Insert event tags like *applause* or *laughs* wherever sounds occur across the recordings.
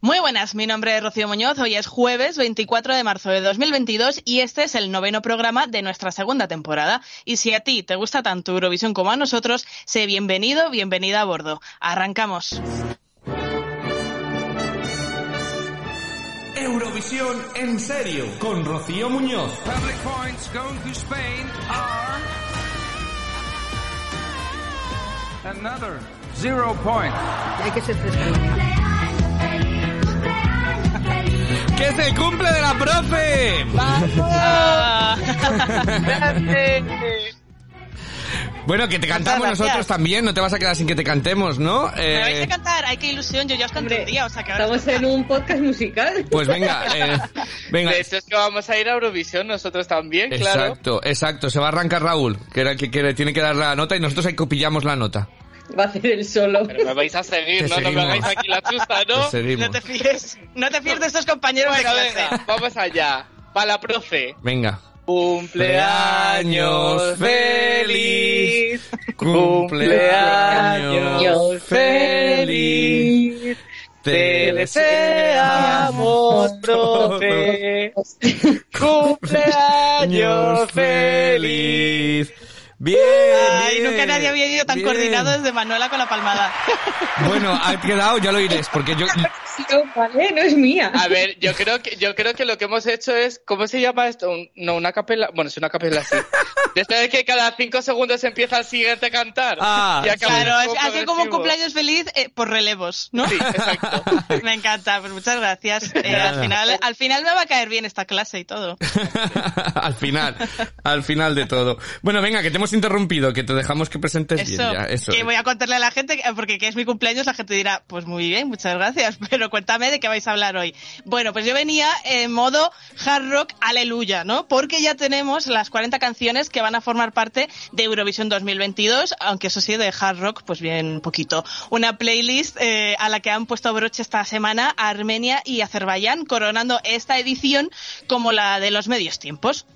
Muy buenas, mi nombre es Rocío Muñoz, hoy es jueves 24 de marzo de 2022 y este es el noveno programa de nuestra segunda temporada. Y si a ti te gusta tanto Eurovisión como a nosotros, sé bienvenido, bienvenida a bordo. Arrancamos. Eurovisión en serio con Rocío Muñoz. Public points going to Spain are another zero point. Hay que ser. ¡Que es el cumple de la profe! Bueno, que te cantamos gracias. nosotros también, no te vas a quedar sin que te cantemos, ¿no? Me vais Eh, a cantar, hay que ilusión, yo ya os canté Hombre, un día, o sea que ahora Estamos en un podcast musical. pues venga, eh, *laughs* venga. De hecho es que vamos a ir a Eurovisión nosotros también, claro. Exacto, exacto. Se va a arrancar Raúl, que era el que quiere, tiene que dar la nota y nosotros ahí copillamos la nota. Va a hacer el solo. Pero me vais a seguir, ¿no? No me hagáis aquí la chusta, ¿no? Te no te fíes, no te fíes de estos compañeros Venga, de clase. venga, vamos allá. Para la profe. Venga. Cumpleaños feliz. Cumpleaños feliz. Te deseamos, profe. Cumpleaños feliz. Bien. Ay, bien, nunca nadie había ido tan bien. coordinado desde Manuela con la palmada. Bueno, ha quedado, ya lo iréis, porque yo... No, vale, no es mía. A ver, yo creo que yo creo que lo que hemos hecho es, ¿cómo se llama esto? Un- no, una capela, bueno, es una capela así. Desde que cada cinco segundos empieza el siguiente a cantar. Ah, Y Claro, así como un cumpleaños feliz eh, por relevos, ¿no? Sí, exacto. *laughs* Me encanta, pues muchas gracias. Eh, al, final, al final me va a caer bien esta clase y todo. *laughs* al final, al final de todo. Bueno, venga, que te hemos interrumpido, que te dejamos que presentes Eso, bien ya. Eso. que voy a contarle a la gente, que- porque que es mi cumpleaños, la gente dirá, pues muy bien, muchas gracias, *laughs* pero cuéntame de qué vais a hablar hoy. Bueno, pues yo venía en modo hard rock aleluya, ¿no? Porque ya tenemos las 40 canciones que van a formar parte de Eurovisión 2022, aunque eso sí, de hard rock, pues bien poquito. Una playlist eh, a la que han puesto broche esta semana Armenia y Azerbaiyán, coronando esta edición como la de los medios tiempos.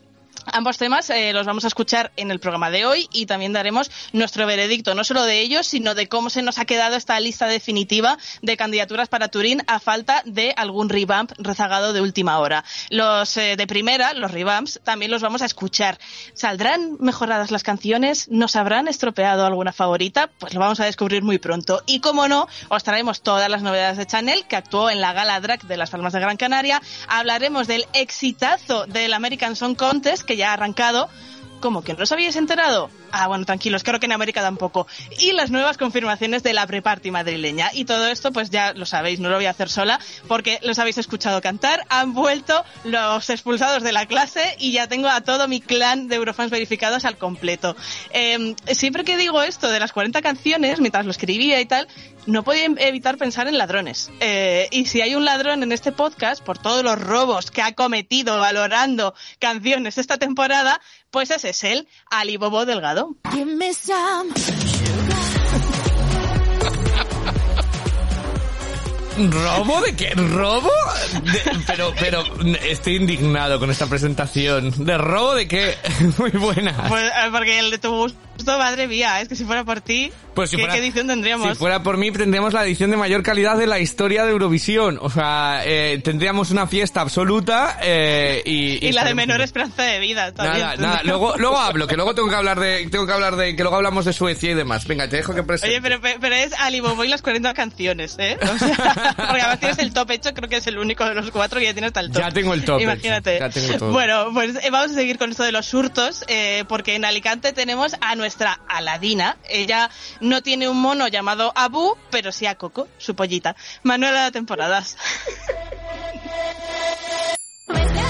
Ambos temas eh, los vamos a escuchar en el programa de hoy y también daremos nuestro veredicto, no solo de ellos, sino de cómo se nos ha quedado esta lista definitiva de candidaturas para Turín a falta de algún revamp rezagado de última hora. Los eh, de primera, los revamps, también los vamos a escuchar. ¿Saldrán mejoradas las canciones? ¿Nos habrán estropeado alguna favorita? Pues lo vamos a descubrir muy pronto. Y como no, os traemos todas las novedades de Chanel, que actuó en la gala drag de las Palmas de Gran Canaria. Hablaremos del exitazo del American Song Contest, ya ha arrancado. ¿Cómo que no os habíais enterado? Ah, bueno, tranquilos, creo que en América tampoco. Y las nuevas confirmaciones de la pre-party madrileña. Y todo esto, pues ya lo sabéis, no lo voy a hacer sola, porque los habéis escuchado cantar. Han vuelto los expulsados de la clase y ya tengo a todo mi clan de Eurofans verificados al completo. Eh, siempre que digo esto de las 40 canciones, mientras lo escribía y tal, no podía evitar pensar en ladrones. Eh, y si hay un ladrón en este podcast, por todos los robos que ha cometido valorando canciones esta temporada, pues ese es él, Ali Bobo Delgado. ¿Robo de qué? ¿Robo? De- pero, pero estoy indignado con esta presentación. ¿De robo de qué? *laughs* Muy buena. Pues, eh, porque el de tu gusto, madre mía, es que si fuera por ti, Pues si ¿qué, fuera- qué edición tendríamos? Si fuera por mí, tendríamos la edición de mayor calidad de la historia de Eurovisión. O sea, eh, tendríamos una fiesta absoluta eh, y... y la de menor esperanza de vida también. Nada. Luego, luego hablo, que luego tengo que hablar de, tengo que hablar de, que luego hablamos de Suecia y demás. Venga, te dejo que presente. Oye, pero, pero es Ali Bobo y las 40 canciones, ¿eh? O sea, *laughs* porque además tienes el top hecho, creo que es el único de los cuatro que ya tiene hasta el top. Ya tengo el top hecho, Imagínate. ya tengo todo. Bueno, pues eh, vamos a seguir con esto de los hurtos, eh, porque en Alicante tenemos a nuestra Aladina. Ella no tiene un mono llamado Abu, pero sí a Coco, su pollita. Manuela de temporadas. *laughs*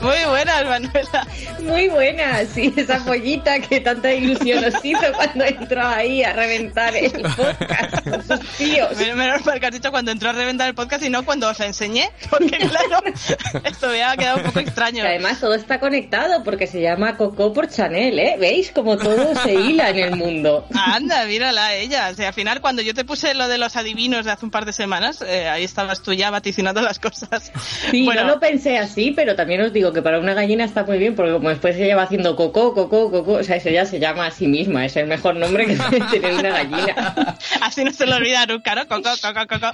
Muy buenas, Manuela. Muy buena, sí, esa pollita que tanta ilusión nos hizo cuando entró ahí a reventar el podcast con sus tíos. Men- Menos mal que has dicho cuando entró a reventar el podcast y no cuando os enseñé, porque claro, *laughs* esto me ha quedado un poco extraño. Que además todo está conectado porque se llama Coco por Chanel, ¿eh? ¿Veis cómo todo se hila en el mundo? Anda, mírala ella. O sea, al final, cuando yo te puse lo de los adivinos de hace un par de semanas, eh, ahí estabas tú ya vaticinando las cosas. Sí, bueno, no lo pensé así, pero también os digo que para una gallina está muy bien porque como después se lleva haciendo coco, coco, coco, o sea, eso ya se llama a sí misma, es el mejor nombre que *laughs* tener una gallina. *laughs* así no se le olvida Taruca, ¿no? Coco, coco, coco.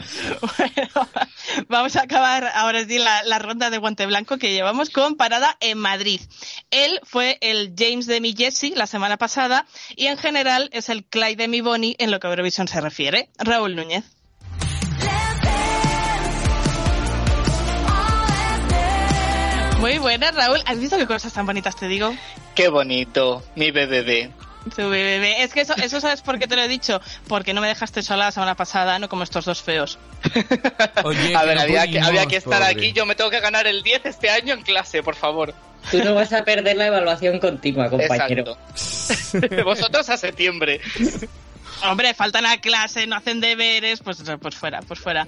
Bueno, *laughs* vamos a acabar ahora sí la, la ronda de guante blanco que llevamos con parada en Madrid. Él fue el James de mi Jesse la semana pasada y en general es el Clyde de mi Bonnie en lo que a Eurovisión se refiere. Raúl Núñez. Muy buenas, Raúl. ¿Has visto qué cosas tan bonitas te digo? Qué bonito, mi bebé. Tu bebé. Es que eso, eso sabes por qué te lo he dicho. Porque no me dejaste sola la semana pasada, no como estos dos feos. *laughs* Oye, A ver, no había, que, había que estar pobre. aquí. Yo me tengo que ganar el 10 este año en clase, por favor. Tú no vas a perder la evaluación continua, compañero. Exacto. *laughs* Vosotros a septiembre. Hombre, faltan a clase, no hacen deberes, pues, pues fuera, pues fuera.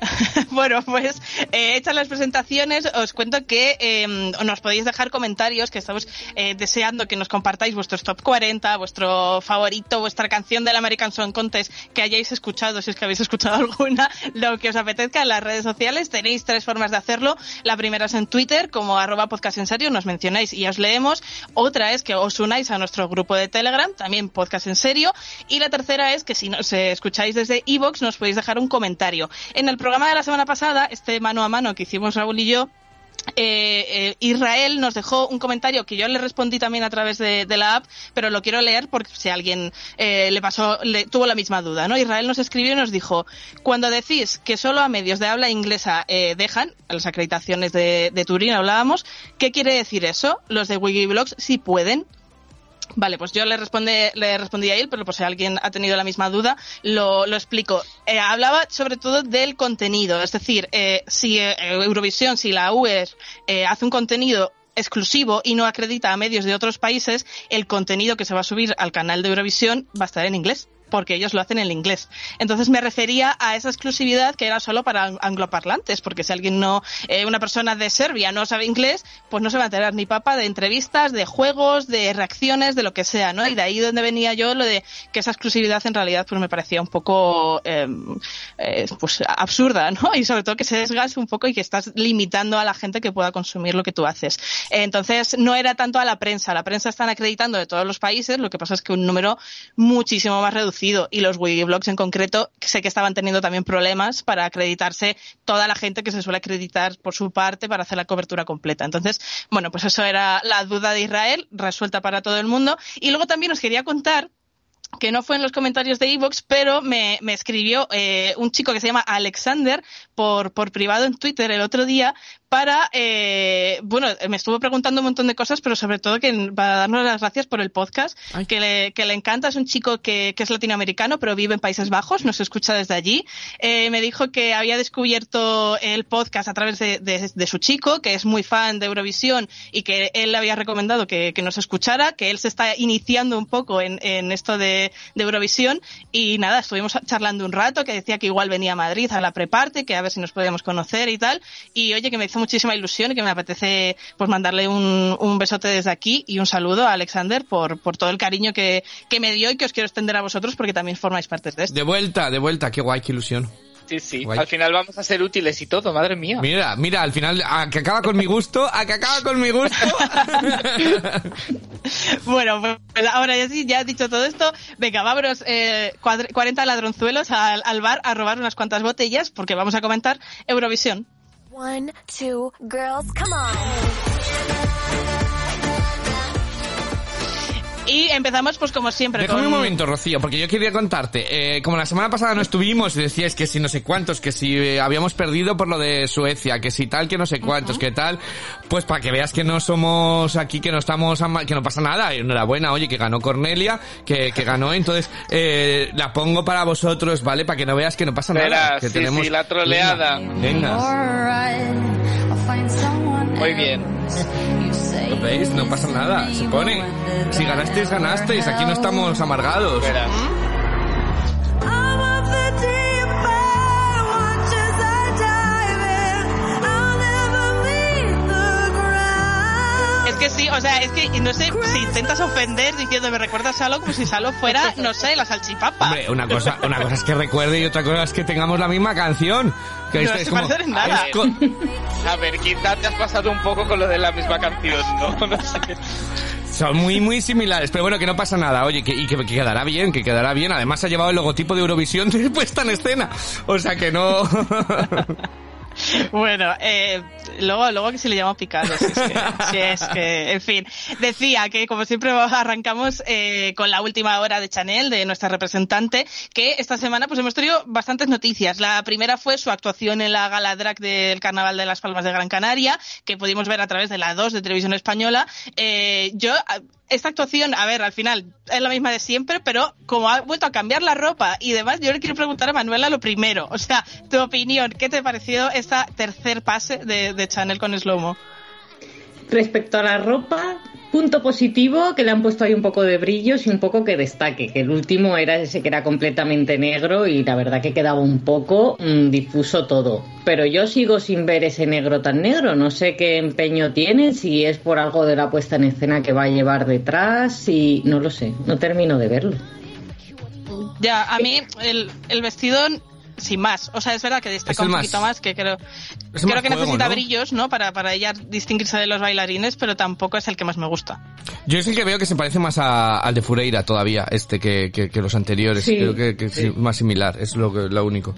*laughs* bueno, pues eh, hechas las presentaciones, os cuento que eh, nos podéis dejar comentarios, que estamos eh, deseando que nos compartáis vuestros top 40, vuestro favorito, vuestra canción del American Song Contest que hayáis escuchado, si es que habéis escuchado *laughs* alguna, lo que os apetezca en las redes sociales. Tenéis tres formas de hacerlo. La primera es en Twitter, como arroba podcast serio, nos mencionáis y os leemos. Otra es que os unáis a nuestro grupo de Telegram, también podcast en serio. Y la tercera es que si nos eh, escucháis desde iVoox nos podéis dejar un comentario. En el programa de la semana pasada, este mano a mano que hicimos Raúl y yo, eh, eh, Israel nos dejó un comentario que yo le respondí también a través de, la app, pero lo quiero leer porque si alguien eh, le pasó, le, tuvo la misma duda, ¿no? Israel nos escribió y nos dijo, cuando decís que solo a medios de habla inglesa eh, dejan, las acreditaciones de, de Turín hablábamos, ¿qué quiere decir eso? Los de Wikiblogs sí pueden. Vale, pues yo le, responde, le respondí a él, pero por si alguien ha tenido la misma duda, lo, lo explico. Eh, hablaba sobre todo del contenido, es decir, eh, si eh, Eurovisión, si la UE eh, hace un contenido exclusivo y no acredita a medios de otros países, el contenido que se va a subir al canal de Eurovisión va a estar en inglés porque ellos lo hacen en inglés. Entonces me refería a esa exclusividad que era solo para angloparlantes, porque si alguien no, eh, una persona de Serbia no sabe inglés, pues no se va a enterar ni papa de entrevistas, de juegos, de reacciones, de lo que sea, ¿no? Y de ahí donde venía yo lo de que esa exclusividad en realidad pues me parecía un poco eh, eh, pues absurda, ¿no? Y sobre todo que se desgase un poco y que estás limitando a la gente que pueda consumir lo que tú haces. Entonces no era tanto a la prensa, la prensa están acreditando de todos los países, lo que pasa es que un número muchísimo más reducido y los Wikiblogs en concreto sé que estaban teniendo también problemas para acreditarse toda la gente que se suele acreditar por su parte para hacer la cobertura completa. Entonces, bueno, pues eso era la duda de Israel, resuelta para todo el mundo. Y luego también os quería contar que no fue en los comentarios de Evox, pero me, me escribió eh, un chico que se llama Alexander por, por privado en Twitter el otro día para, eh, bueno, me estuvo preguntando un montón de cosas, pero sobre todo que para darnos las gracias por el podcast, que le, que le encanta. Es un chico que, que es latinoamericano, pero vive en Países Bajos, nos escucha desde allí. Eh, me dijo que había descubierto el podcast a través de, de, de, su chico, que es muy fan de Eurovisión y que él le había recomendado que, que nos escuchara, que él se está iniciando un poco en, en esto de, de Eurovisión y nada, estuvimos charlando un rato, que decía que igual venía a Madrid a la preparte, que a ver si nos podíamos conocer y tal. Y oye, que me hizo muchísima ilusión y que me apetece pues mandarle un, un besote desde aquí y un saludo a Alexander por, por todo el cariño que, que me dio y que os quiero extender a vosotros porque también formáis parte de esto. De vuelta, de vuelta, qué guay, qué ilusión. Sí, sí. Guay. Al final vamos a ser útiles y todo, madre mía. Mira, mira, al final, a que acaba con mi gusto, a que acaba con mi gusto. *laughs* bueno, pues ahora ya sí, ya he dicho todo esto. Venga, vámonos eh, 40 ladronzuelos al, al bar a robar unas cuantas botellas porque vamos a comentar Eurovisión. One, two, girls, come on. Y empezamos, pues como siempre. Déjame con... un momento, Rocío, porque yo quería contarte. Eh, como la semana pasada no estuvimos y decíais que si no sé cuántos, que si eh, habíamos perdido por lo de Suecia, que si tal, que no sé cuántos, uh -huh. que tal. Pues para que veas que no somos aquí, que no estamos, que no pasa nada. Enhorabuena, oye, que ganó Cornelia, que, que ganó. Entonces, eh, la pongo para vosotros, ¿vale? Para que no veas que no pasa Verás, nada. Que sí, tenemos... sí, la troleada. Venga. Muy bien. No pasa nada. Se pone. Si ganasteis, ganasteis. Aquí no estamos amargados. O sea, es que no sé si intentas ofender diciendo me recuerdas a Salo como si Salo fuera, no sé, la salchipapa. Hombre, una cosa, una cosa es que recuerde y otra cosa es que tengamos la misma canción. Que no se como, parecen nada. A ver, quizás te has pasado un poco con lo de la misma canción, ¿no? *laughs* No sé. Son muy, muy similares, pero bueno, que no pasa nada, oye, que, y que, que quedará bien, que quedará bien. Además ha llevado el logotipo de Eurovisión *laughs* de puesta en escena. O sea que no... *laughs* Bueno, eh, luego, luego que se le llama picado, si es que, *laughs* si es que, en fin. Decía que como siempre arrancamos eh, con la última hora de Chanel, de nuestra representante, que esta semana pues hemos tenido bastantes noticias. La primera fue su actuación en la gala drag del Carnaval de las Palmas de Gran Canaria, que pudimos ver a través de la 2 de Televisión Española. Eh, yo esta actuación, a ver, al final es la misma de siempre, pero como ha vuelto a cambiar la ropa y demás, yo le quiero preguntar a Manuela lo primero. O sea, tu opinión, ¿qué te pareció esta tercer pase de, de Chanel con Slomo? Respecto a la ropa, punto positivo que le han puesto ahí un poco de brillos y un poco que destaque, que el último era ese que era completamente negro y la verdad que quedaba un poco mmm, difuso todo. Pero yo sigo sin ver ese negro tan negro, no sé qué empeño tiene, si es por algo de la puesta en escena que va a llevar detrás, y no lo sé, no termino de verlo. Ya, a mí el, el vestido sin más. O sea, es verdad que destaca un poquito más, que creo, Es creo más que juego, necesita ¿no? brillos, ¿no? Para, para ella distinguirse de los bailarines, pero tampoco es el que más me gusta. Yo es el que veo que se parece más a- al de Fureira todavía, este que, que, que los anteriores. Sí, Creo que, que sí. es más similar, es lo, que- lo único.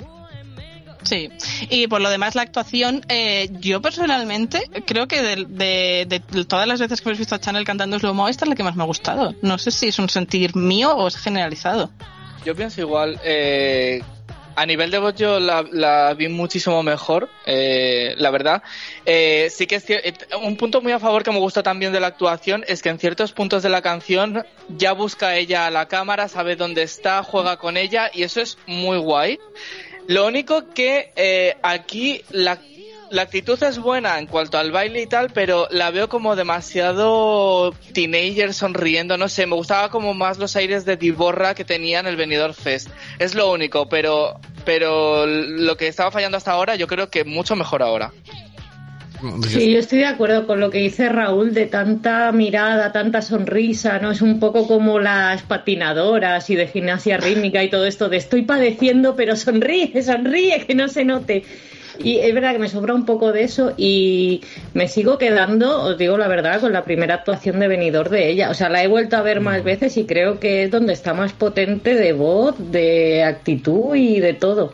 Sí, y por lo demás la actuación, eh, yo personalmente creo que de, de- de todas las veces que hemos visto a Chanel cantando Slow Mo, esta es la que más me ha gustado. No sé si es un sentir mío o es generalizado. Yo pienso igual. eh, a nivel de voz yo la, la vi muchísimo mejor, eh, la verdad. Eh, sí que es eh, un punto muy a favor que me gusta también de la actuación es que en ciertos puntos de la canción ya busca ella a la cámara, sabe dónde está, juega con ella y eso es muy guay. Lo único que eh, aquí la, la actitud es buena en cuanto al baile y tal, pero la veo como demasiado teenager sonriendo, no sé, me gustaba como más los aires de Diborra que tenía en el Benidorm Fest. Es lo único, pero pero lo que estaba fallando hasta ahora yo creo que mucho mejor ahora. Sí, yo estoy de acuerdo con lo que dice Raúl de tanta mirada, tanta sonrisa, ¿no? Es un poco como las patinadoras y de gimnasia rítmica y todo esto de estoy padeciendo, pero sonríe, sonríe, que no se note. Y es verdad que me sobra un poco de eso y me sigo quedando, os digo la verdad, con la primera actuación de venidor de ella. O sea, la he vuelto a ver más veces y creo que es donde está más potente de voz, de actitud y de todo.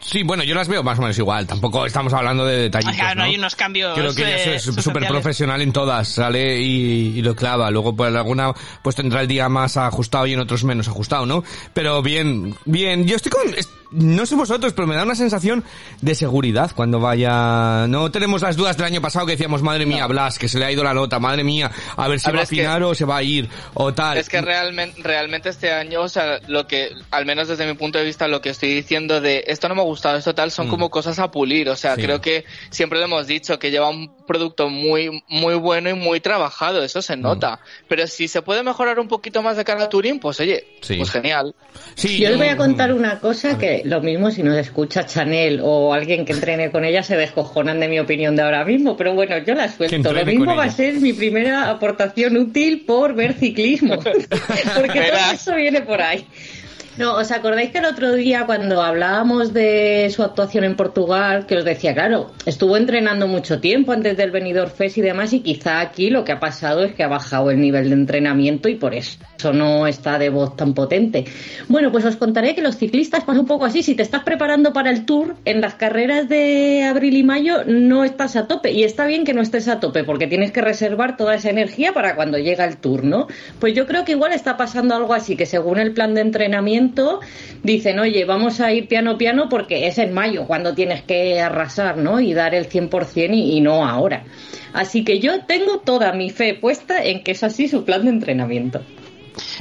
Sí, bueno, yo las veo más o menos igual. Tampoco estamos hablando de detallitos, Claro, ¿no? hay unos cambios, Creo que ella eh, es súper sustanciales. profesional en todas, sale y, y lo clava. Luego, pues alguna, pues tendrá el día más ajustado y en otros menos ajustado, ¿no? Pero bien, bien. Yo estoy con, no sé vosotros, pero me da una sensación de seguridad cuando vaya. No tenemos las dudas del año pasado que decíamos, madre mía, Blas, que se le ha ido la nota, madre mía, a ver si A ver, va a que- afinar o se va a ir, o tal. Es que realmente, realmente este año, o sea, lo que, al menos desde mi punto de vista, lo que estoy diciendo de esto no me ha gustado, esto tal, son como cosas a pulir. O sea, Mm. Sí. creo que siempre lo hemos dicho, que lleva un producto muy, muy bueno y muy trabajado, eso Mm. se nota. Pero si se puede mejorar un poquito más de cara a Turín, pues oye, Sí. pues genial. Sí, Yo os voy a mm, contar una cosa que lo mismo si nos escucha Chanel o alguien que entrene con ella se descojonan de mi opinión de ahora mismo, pero bueno, yo la suelto. Lo mismo va a ser mi primera aportación útil por ver ciclismo, *laughs* porque todo eso viene por ahí. No, ¿os acordáis que el otro día cuando hablábamos de su actuación en Portugal, que os decía, claro, estuvo entrenando mucho tiempo antes del Benidorm Fest y demás, y quizá aquí lo que ha pasado es que ha bajado el nivel de entrenamiento y por eso no está de voz tan potente. Bueno, pues os contaré que los ciclistas pasa un poco así, si te estás preparando para el Tour, en las carreras de abril y mayo no estás a tope, y está bien que no estés a tope, porque tienes que reservar toda esa energía para cuando llega el Tour, ¿no? Pues yo creo que igual está pasando algo así, que según el plan de entrenamiento dicen, oye, vamos a ir piano piano porque es en mayo cuando tienes que arrasar, ¿no? Y dar el 100% y, y no ahora. Así que yo tengo toda mi fe puesta en que es así su plan de entrenamiento.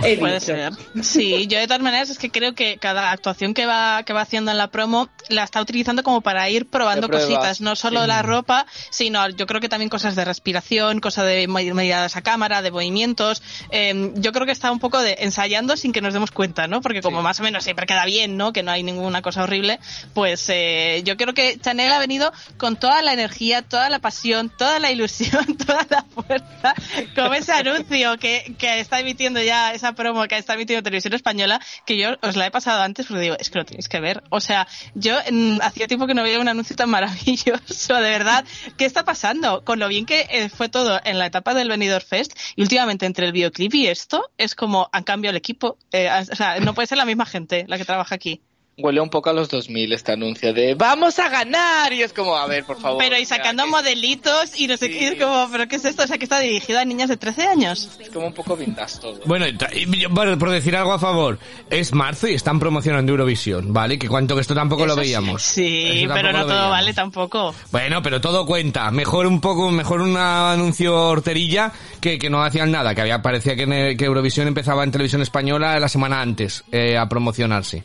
He Puede dicho. ser. Sí, yo de todas maneras es que creo que cada actuación que va, que va haciendo en la promo la está utilizando como para ir probando cositas, no solo la ropa, sino yo creo que también cosas de respiración, cosas de me- miradas a cámara, de movimientos. Eh, yo creo que está un poco de ensayando sin que nos demos cuenta, ¿no? Porque como más o menos siempre queda bien, ¿no? Que no hay ninguna cosa horrible, pues eh, yo creo que Chanel ha venido con toda la energía, toda la pasión, toda la ilusión, *laughs* toda la fuerza, como ese anuncio que, que está emitiendo ya esa, promo que está emitiendo Televisión Española, que yo os la he pasado antes, porque digo, es que lo tenéis que ver. O sea, yo mm, hacía tiempo que no veía un anuncio tan *laughs* maravilloso, de verdad. ¿Qué está pasando? Con lo bien que eh, fue todo en la etapa del Benidorm Fest, y últimamente entre el videoclip y esto, es como han cambiado el equipo. Eh, o sea, no puede ser la misma gente la que trabaja aquí. Huele un poco a los 2000 este anuncio de ¡Vamos a ganar! Y es como, a ver, por favor. Pero y o sea, sacando que modelitos y no sé Sí. qué, es como, ¿pero qué es esto? O sea, que está dirigido a niñas de 13 años. Es como un poco vintage todo. Bueno, y tra- y yo, bueno, por decir algo a favor, es marzo y están promocionando Eurovisión, ¿vale? Que cuanto que esto tampoco lo Eso veíamos. Sí, pero tampoco no todo veíamos. vale tampoco. Bueno, pero todo cuenta. Mejor un poco, mejor un anuncio horterilla que, que no hacían nada, que había parecía que Eurovisión empezaba en televisión española la semana antes eh, a promocionarse.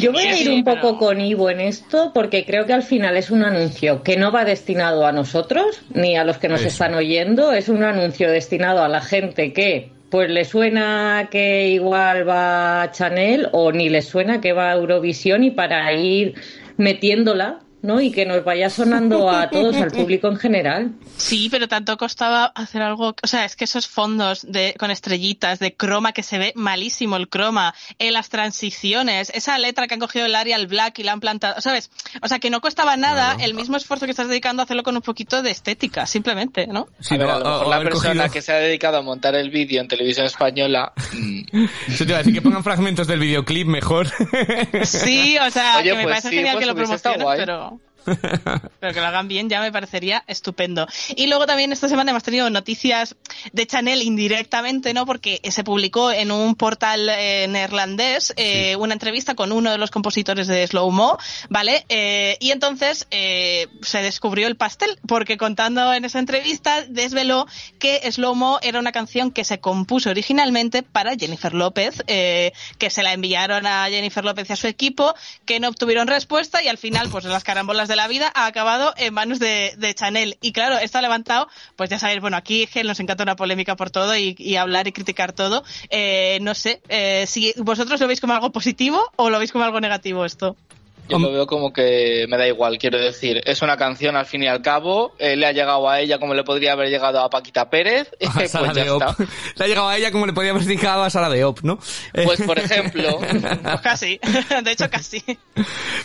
Yo voy a ir sí, un pero- poco con Ivo en esto porque creo que al final es un anuncio que no va destinado a nosotros ni a los que nos Eso. están oyendo, es un anuncio destinado a la gente que pues le suena que igual va a Chanel o ni le suena que va a Eurovisión y para ir metiéndola, ¿no? Y que nos vaya sonando a todos, al público en general. Sí, pero tanto costaba hacer algo, o sea, es que esos fondos de con estrellitas de croma que se ve malísimo el croma, en las transiciones, esa letra que han cogido el Arial Black y la han plantado, ¿sabes? O sea, que no costaba nada el mismo esfuerzo que estás dedicando a hacerlo con un poquito de estética, simplemente, ¿no? Sí, a ver, no, a lo o- mejor o la persona cogido- que se ha dedicado a montar el vídeo en televisión española. mm, Eso te iba a decir, que pongan fragmentos del videoclip mejor. Sí, o sea, Oye, que me pues parece sí, genial pues que lo hubiese estado promocionen, pero... *laughs* Pero que lo hagan bien ya me parecería estupendo. Y luego también esta semana hemos tenido noticias de Chanel indirectamente, ¿no? Porque se publicó en un portal eh, neerlandés eh, una entrevista con uno de los compositores de Slow Mo, ¿vale? Eh, y entonces eh, se descubrió el pastel, porque contando en esa entrevista desveló que Slow Mo era una canción que se compuso originalmente para Jennifer López, eh, que se la enviaron a Jennifer López y a su equipo, que no obtuvieron respuesta y al final, pues las carambolas de la vida, ha acabado en manos de, Chanel. Y claro, esto ha levantado, pues ya sabéis, bueno, aquí Gel nos encanta una polémica por todo y, y hablar y criticar todo. Eh, no sé, eh, si vosotros lo veis como algo positivo o lo veis como algo negativo esto. Yo lo veo como que me da igual, quiero decir. Es una canción al fin y al cabo. eh, le ha llegado a ella como le podría haber llegado a Paquita Pérez. *laughs* A pues Sara ya de Op. está. *laughs* Le ha llegado a ella como le podía haber a Sara de Op, ¿no? Pues *laughs* por ejemplo. Pues casi, de hecho casi.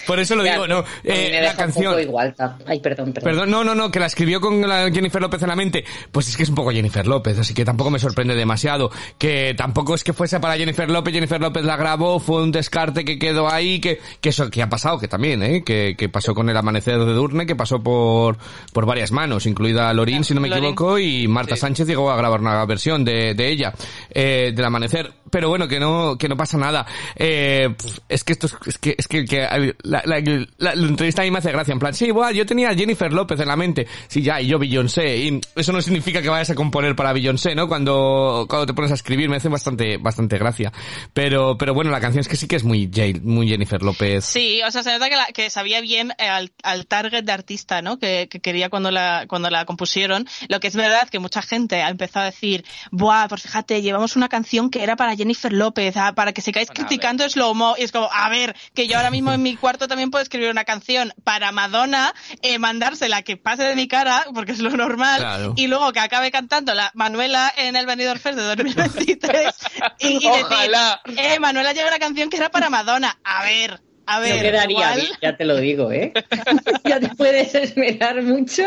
por eso lo Ya, digo, ¿no? Eh, me la deja un canción... poco igual. Ay, perdón, perdón. Perdón, no, no, no, que la escribió con la Jennifer López en la mente. Pues es que es un poco Jennifer López, así que tampoco me sorprende demasiado. Que tampoco es que fuese para Jennifer López, Jennifer López la grabó, fue un descarte que quedó ahí, que, que eso, que ha pasado, que también, eh, que, que pasó con el amanecer de Durne, que pasó por, por varias manos, incluida Lorín, si no me Lorín. equivoco, y Marta Sí. Sánchez llegó a grabar una versión de, de ella, eh, del amanecer. Pero bueno, que no, que no pasa nada. Eh, es que esto es, es que, es que, que la, la, la- la entrevista a mí me hace gracia. En plan, sí, bueno, yo tenía a Jennifer López en la mente. Sí, ya, y yo Beyoncé. Y eso no significa que vayas a componer para Beyoncé, ¿no? Cuando, cuando te pones a escribir me hace bastante, bastante gracia. Pero, pero bueno, la canción es que sí que es muy, Jay- muy Jennifer López. Sí, o sea, se nota que, la- que sabía bien eh, al, al target de artista, ¿no? Que, que quería cuando la, cuando la compusieron. Lo que es verdad que mucha gente ha empezado a decir, buah, pues fíjate, llevamos una canción que era para Jennifer López, ah, para que sigáis Bueno, criticando Slow Mo. Y es como, a ver, que yo ahora mismo en mi cuarto también puedo escribir una canción para Madonna, eh, mandársela que pase de mi cara, porque es lo normal, Claro. y luego que acabe cantando la Manuela en el Benidorm Fest de *laughs* 2023. y, y decir, Ojalá. eh, Manuela lleva una canción que era para Madonna. A ver, a No ver, quedaría igual- bien, ya te lo digo, ¿eh? *laughs* ya te puedes esmerar mucho.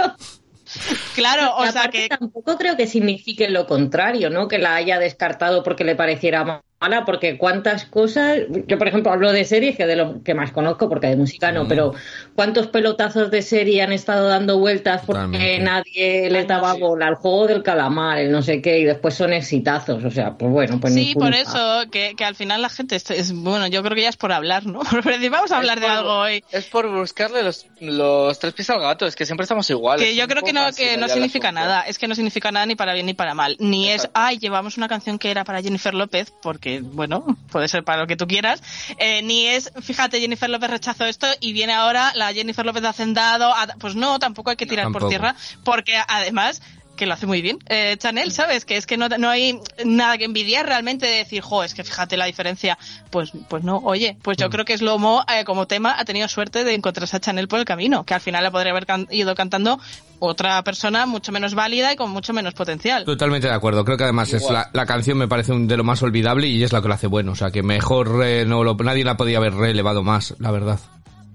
Claro, o sea que tampoco creo que signifique lo contrario, ¿no? Que la haya descartado porque le pareciera porque cuántas cosas, yo por ejemplo hablo de series que de lo que más conozco, porque de música no, pero cuántos pelotazos de serie han estado dando vueltas porque Totalmente. nadie les daba bola al juego del calamar, el no sé qué, y después son exitazos, o sea, pues bueno, pues ni sí, por eso, que, que al final la gente es, es- bueno, yo creo que ya es por hablar, ¿no? *laughs* Por decir, vamos a hablar Es de por- algo hoy. Es por buscarle los, los tres pies al gato, es que siempre estamos iguales. Que yo creo que no, que no significa nada, es que no significa nada ni para bien ni para mal. Ni es, Exacto. ay, llevamos una canción que era para Jennifer López, porque, bueno, puede ser para lo que tú quieras. Eh, ni es, fíjate, Jennifer López rechazó esto y viene ahora la Jennifer López de Hacendado. a- Pues no, tampoco hay que tirar por tierra, porque además que lo hace muy bien. Eh, Chanel, ¿sabes? Que es que no, no hay nada que envidiar realmente de decir, jo, es que fíjate la diferencia. Pues, pues no, oye, pues yo creo que Slomo eh, como tema ha tenido suerte de encontrarse a Chanel por el camino, que al final le podría haber can- ido cantando otra persona mucho menos válida y con mucho menos potencial. Totalmente de acuerdo. Creo que además es la, la canción me parece un de lo más olvidable y es la que lo hace bueno. O sea, que mejor eh, no lo, nadie la podía haber relevado más, la verdad.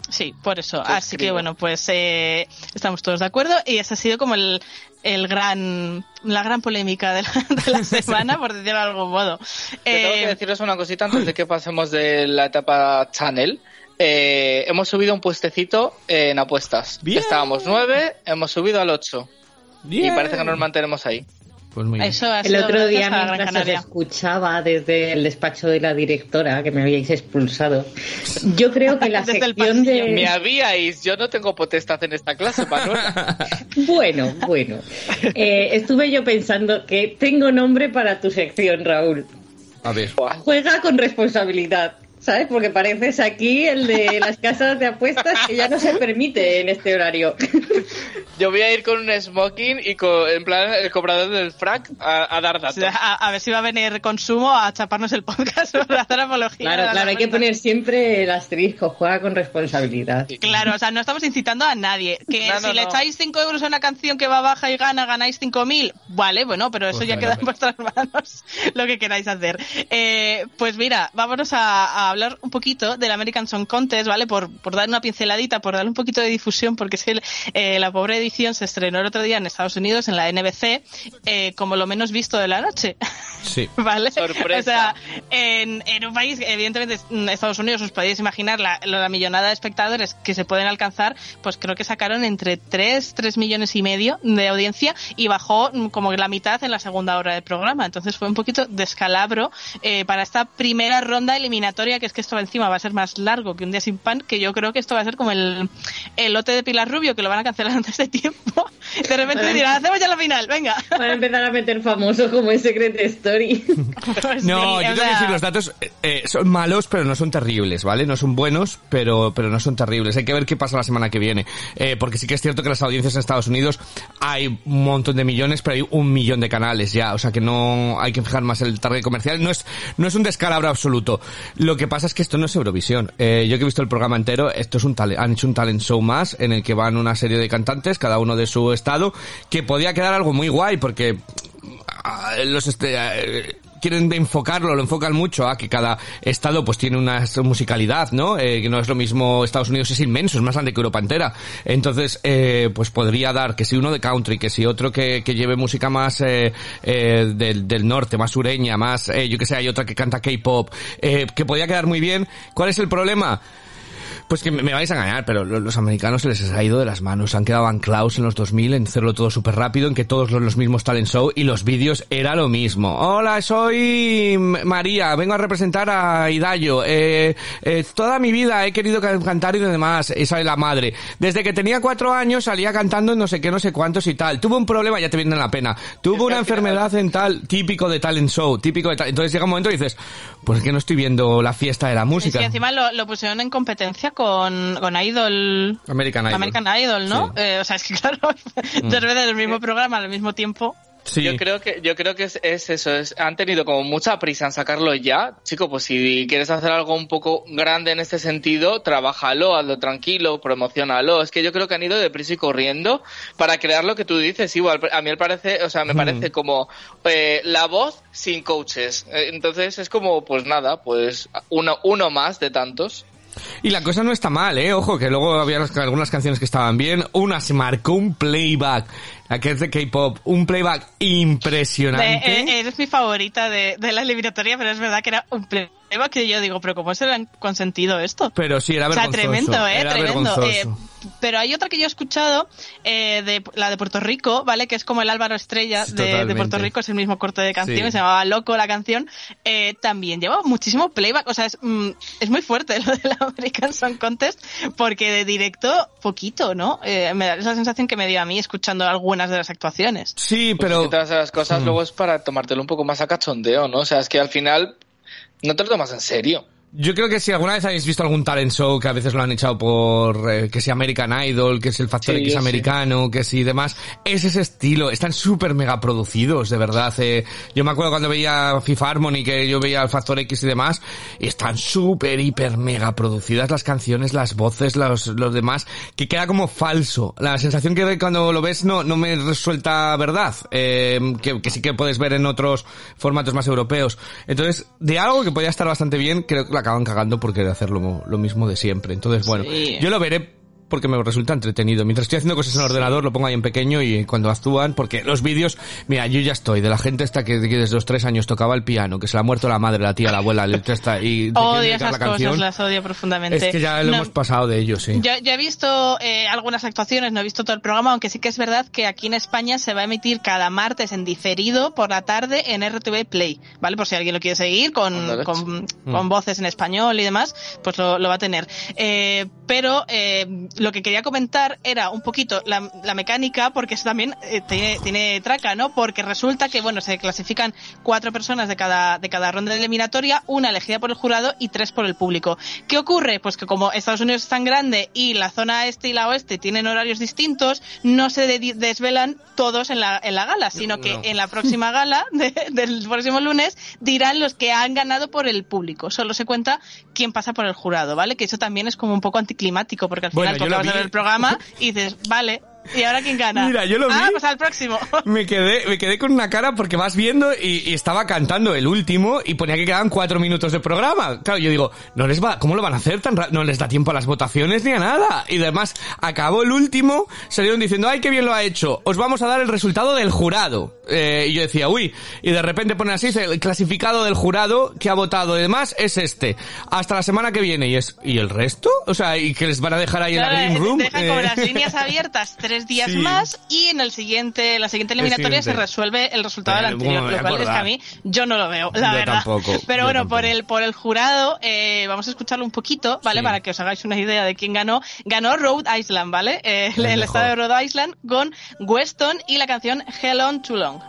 Sí, por eso. Así que bueno, pues eh, estamos todos de acuerdo y esa ha sido como el, el gran, la gran polémica de la, de la *laughs* semana, por decirlo de algún modo. Yo tengo Eh, que deciros una cosita antes de que pasemos de la etapa Channel. Eh, hemos subido un puestecito en apuestas. Bien. Estábamos 9, hemos subido al 8. Y parece que nos mantenemos ahí. Pues muy bien. eso ha El sido otro día, mientras os escuchaba desde el despacho de la directora, que me habíais expulsado, yo creo que la *laughs* sección pasillo. Me de... habíais, yo no tengo potestad en esta clase, Manuel. *laughs* Bueno, bueno. Eh, estuve yo pensando que tengo nombre para tu sección, Raúl. A ver. Juega con responsabilidad. ¿Sabes? Porque pareces aquí el de las casas de apuestas que ya no se permite en este horario. Yo voy a ir con un smoking y con, en plan el cobrador del frac a, a dar O datos. sea, A, a ver si va a venir consumo a chaparnos el podcast *laughs* para hacer apología. Claro, claro, hay que poner siempre el asterisco, juega con responsabilidad. Claro, o sea, no estamos incitando a nadie. Que No, no, si le no. echáis 5 euros a una canción que va baja y gana, ganáis 5.000. Vale, bueno, pero eso Pues ya queda en vuestras *laughs* manos lo que queráis hacer. Eh, pues mira, vámonos a, a hablar un poquito del American Song Contest, ¿vale? Por, por dar una pinceladita, por darle un poquito de difusión, porque es que el- eh, la pobre edición se estrenó el otro día en Estados Unidos, en la NBC, eh, como lo menos visto de la noche. Sí. *laughs* ¿Vale? Sorpresa. O sea, en, en un país, evidentemente, en Estados Unidos, os podéis imaginar la, la millonada de espectadores que se pueden alcanzar, pues creo que sacaron entre 3, 3 millones y medio de audiencia y bajó mm, como la mitad en la segunda hora del programa. Entonces fue un poquito descalabro eh, para esta primera ronda eliminatoria, que es que esto encima va a ser más largo que un día sin pan, que yo creo que esto va a ser como el, el lote de Pilar Rubio, que lo van a cancelar *laughs* antes de tiempo. De repente Vale. dirán, hacemos ya la final, venga. Van a empezar a meter famosos como en Secret Story. *laughs* Pues No, sí, yo tengo que decir, los datos eh, eh, son malos, pero no son terribles, ¿vale? No son buenos, pero, pero no son terribles. Hay que ver qué pasa la semana que viene. Eh, porque sí que es cierto que las audiencias en Estados Unidos hay un montón de millones, pero hay un millón de canales ya. O sea que no hay que fijar más el target comercial. No es, no es un descalabro absoluto. Lo que pasa es que esto no es Eurovisión. Eh, yo que he visto el programa entero, esto es un talent, han hecho un talent show más en el que van una serie de cantantes, cada uno de su estado, que podía quedar algo muy guay porque ah, los este, eh, quieren enfocarlo, lo enfocan mucho a que cada estado pues tiene una musicalidad, ¿no? Eh, que no es lo mismo, Estados Unidos es inmenso, es más grande que Europa entera. Entonces, eh, pues podría dar que si uno de country, que si otro que, que lleve música más eh, eh, del, del norte, más sureña, más, eh, yo que sé, hay otra que canta K-pop, eh, que podría quedar muy bien. ¿Cuál es el problema? Pues que me, me vais a engañar, pero lo- los americanos se les ha ido de las manos. Han quedado anclados en los 2000 en hacerlo todo súper rápido, en que todos los, los mismos talent show y los vídeos era lo mismo. Hola, soy María, vengo a representar a Hidayo. Eh, eh, toda mi vida he querido ca- cantar y demás. Esa es la madre. Desde que tenía cuatro años salía cantando en no sé qué, no sé cuántos y tal. Tuve un problema, ya te viene la pena. Tuve una enfermedad en tal, típico de talent show, típico de tal. Entonces llega un momento y dices, pues es que no estoy viendo la fiesta de la música. encima lo, lo pusieron en competencia con, con Idol. American Idol. American Idol, ¿no? Sí. Eh, o sea, es que *laughs* claro, dos veces el mismo programa al mismo tiempo. Sí. Yo creo que, yo creo que es, es eso, es, han tenido como mucha prisa en sacarlo ya. Chico, pues si quieres hacer algo un poco grande en este sentido, trabájalo, hazlo tranquilo, promocionalo. Es que yo creo que han ido deprisa y corriendo para crear lo que tú dices. Igual, a mí me parece, o sea, me parece como eh, la voz sin coaches. Eh, Entonces es como, pues nada, pues uno, uno más de tantos. Y la cosa no está mal, eh. Ojo, que luego había algunas canciones que estaban bien. Una se marcó un playback, la que es de K-pop, un playback De- impresionante. eh, eres mi favorita de, de la eliminatoria, pero es verdad que era un playback que yo digo, pero ¿cómo se le han consentido esto? Pero sí, era O sea, vergonzoso. tremendo, ¿eh? Era tremendo. vergonzoso. Eh, pero hay otra que yo he escuchado, eh, de la de Puerto Rico, ¿vale? Que es como el Álvaro Estrella de, de. Puerto Rico, es el mismo corte de canción, Sí. se llamaba Loco la canción. Eh, también lleva muchísimo playback, o sea, es, mm, es muy fuerte *laughs* lo del American Song Contest, porque de directo, poquito, ¿no? Eh, me da esa sensación que me dio a mí escuchando algunas de las actuaciones. Sí, Pues pero... es que todas esas cosas luego es para tomártelo un poco más a cachondeo, ¿no? O sea, es que al final no te lo tomas en serio. Yo creo que si alguna vez habéis visto algún talent show que a veces lo han echado por eh, que si American Idol, que es el Factor Sí, X yo sí. americano, que si demás, es ese estilo, están súper mega producidos, de verdad. eh. Yo me acuerdo cuando veía FIFA Harmony, que yo veía el Factor X y demás, y están súper, hiper, mega producidas las canciones, las voces, los, los demás, que queda como falso. La sensación que cuando lo ves no, no me resulta verdad, eh, que, que sí que puedes ver en otros formatos más europeos. Entonces, de algo que podía estar bastante bien, creo que acaban cagando por querer hacer lo, lo mismo de siempre. Entonces, bueno, Sí. yo lo veré porque me resulta entretenido. Mientras estoy haciendo cosas en el ordenador, lo pongo ahí en pequeño y cuando actúan, porque los vídeos, mira, yo ya estoy, de la gente esta que, que desde los tres años tocaba el piano, que se le ha muerto la madre, la tía, la abuela, el esta, y Odio esas la cosas, las odio profundamente. Es que ya lo No, hemos pasado de ello, sí. Yo, yo he visto eh, algunas actuaciones, no he visto todo el programa, aunque sí que es verdad que aquí en España se va a emitir cada martes en diferido por la tarde en RTV Play, ¿vale? Por si alguien lo quiere seguir con, con, Mm. con voces en español y demás, pues lo, lo va a tener. Eh, pero eh, lo que quería comentar era un poquito la, la mecánica, porque eso también eh, tiene, tiene traca, ¿no? Porque resulta que, bueno, se clasifican cuatro personas de cada, de cada ronda de eliminatoria, una elegida por el jurado y tres por el público. ¿Qué ocurre? Pues que como Estados Unidos es tan grande y la zona este y la oeste tienen horarios distintos, no se de- desvelan todos en la, en la gala, sino que en la próxima *laughs* gala de- del próximo lunes dirán los que han ganado por el público. Solo se cuenta quién pasa por el jurado, ¿vale? Que eso también es como un poco anticlimático, porque al Bueno, final acabas de vi. ver el programa y dices, vale, ¿y ahora quién gana? Mira, yo lo Ah, vi. pues al próximo. *laughs* Me quedé, me quedé con una cara porque vas viendo y, y estaba cantando el último y ponía que quedaban cuatro minutos de programa. Claro, yo digo, no les va, ¿cómo lo van a hacer tan No les da tiempo a las votaciones ni a nada. Y además, acabó el último, salieron diciendo, ay, qué bien lo ha hecho, os vamos a dar el resultado del jurado. Eh, y yo decía, uy, y de repente ponen así, el clasificado del jurado que ha votado y demás es este. Hasta la semana que viene. Y es, ¿y el resto? O sea, y que les van a dejar ahí en la green room. Dejan como Eh, las líneas abiertas *laughs* tres días Sí. más y en el siguiente, la siguiente eliminatoria se resuelve el resultado Pero, del anterior, ¿cómo me lo cual es que a mí yo no lo veo, la Yo verdad. tampoco, Pero bueno, tampoco. por el por el jurado eh, vamos a escucharlo un poquito, ¿vale? Sí. Para que os hagáis una idea de quién ganó. Ganó Rhode Island, ¿vale? Eh, el, El estado de Rhode Island con Weston y la canción Hell on Too Long.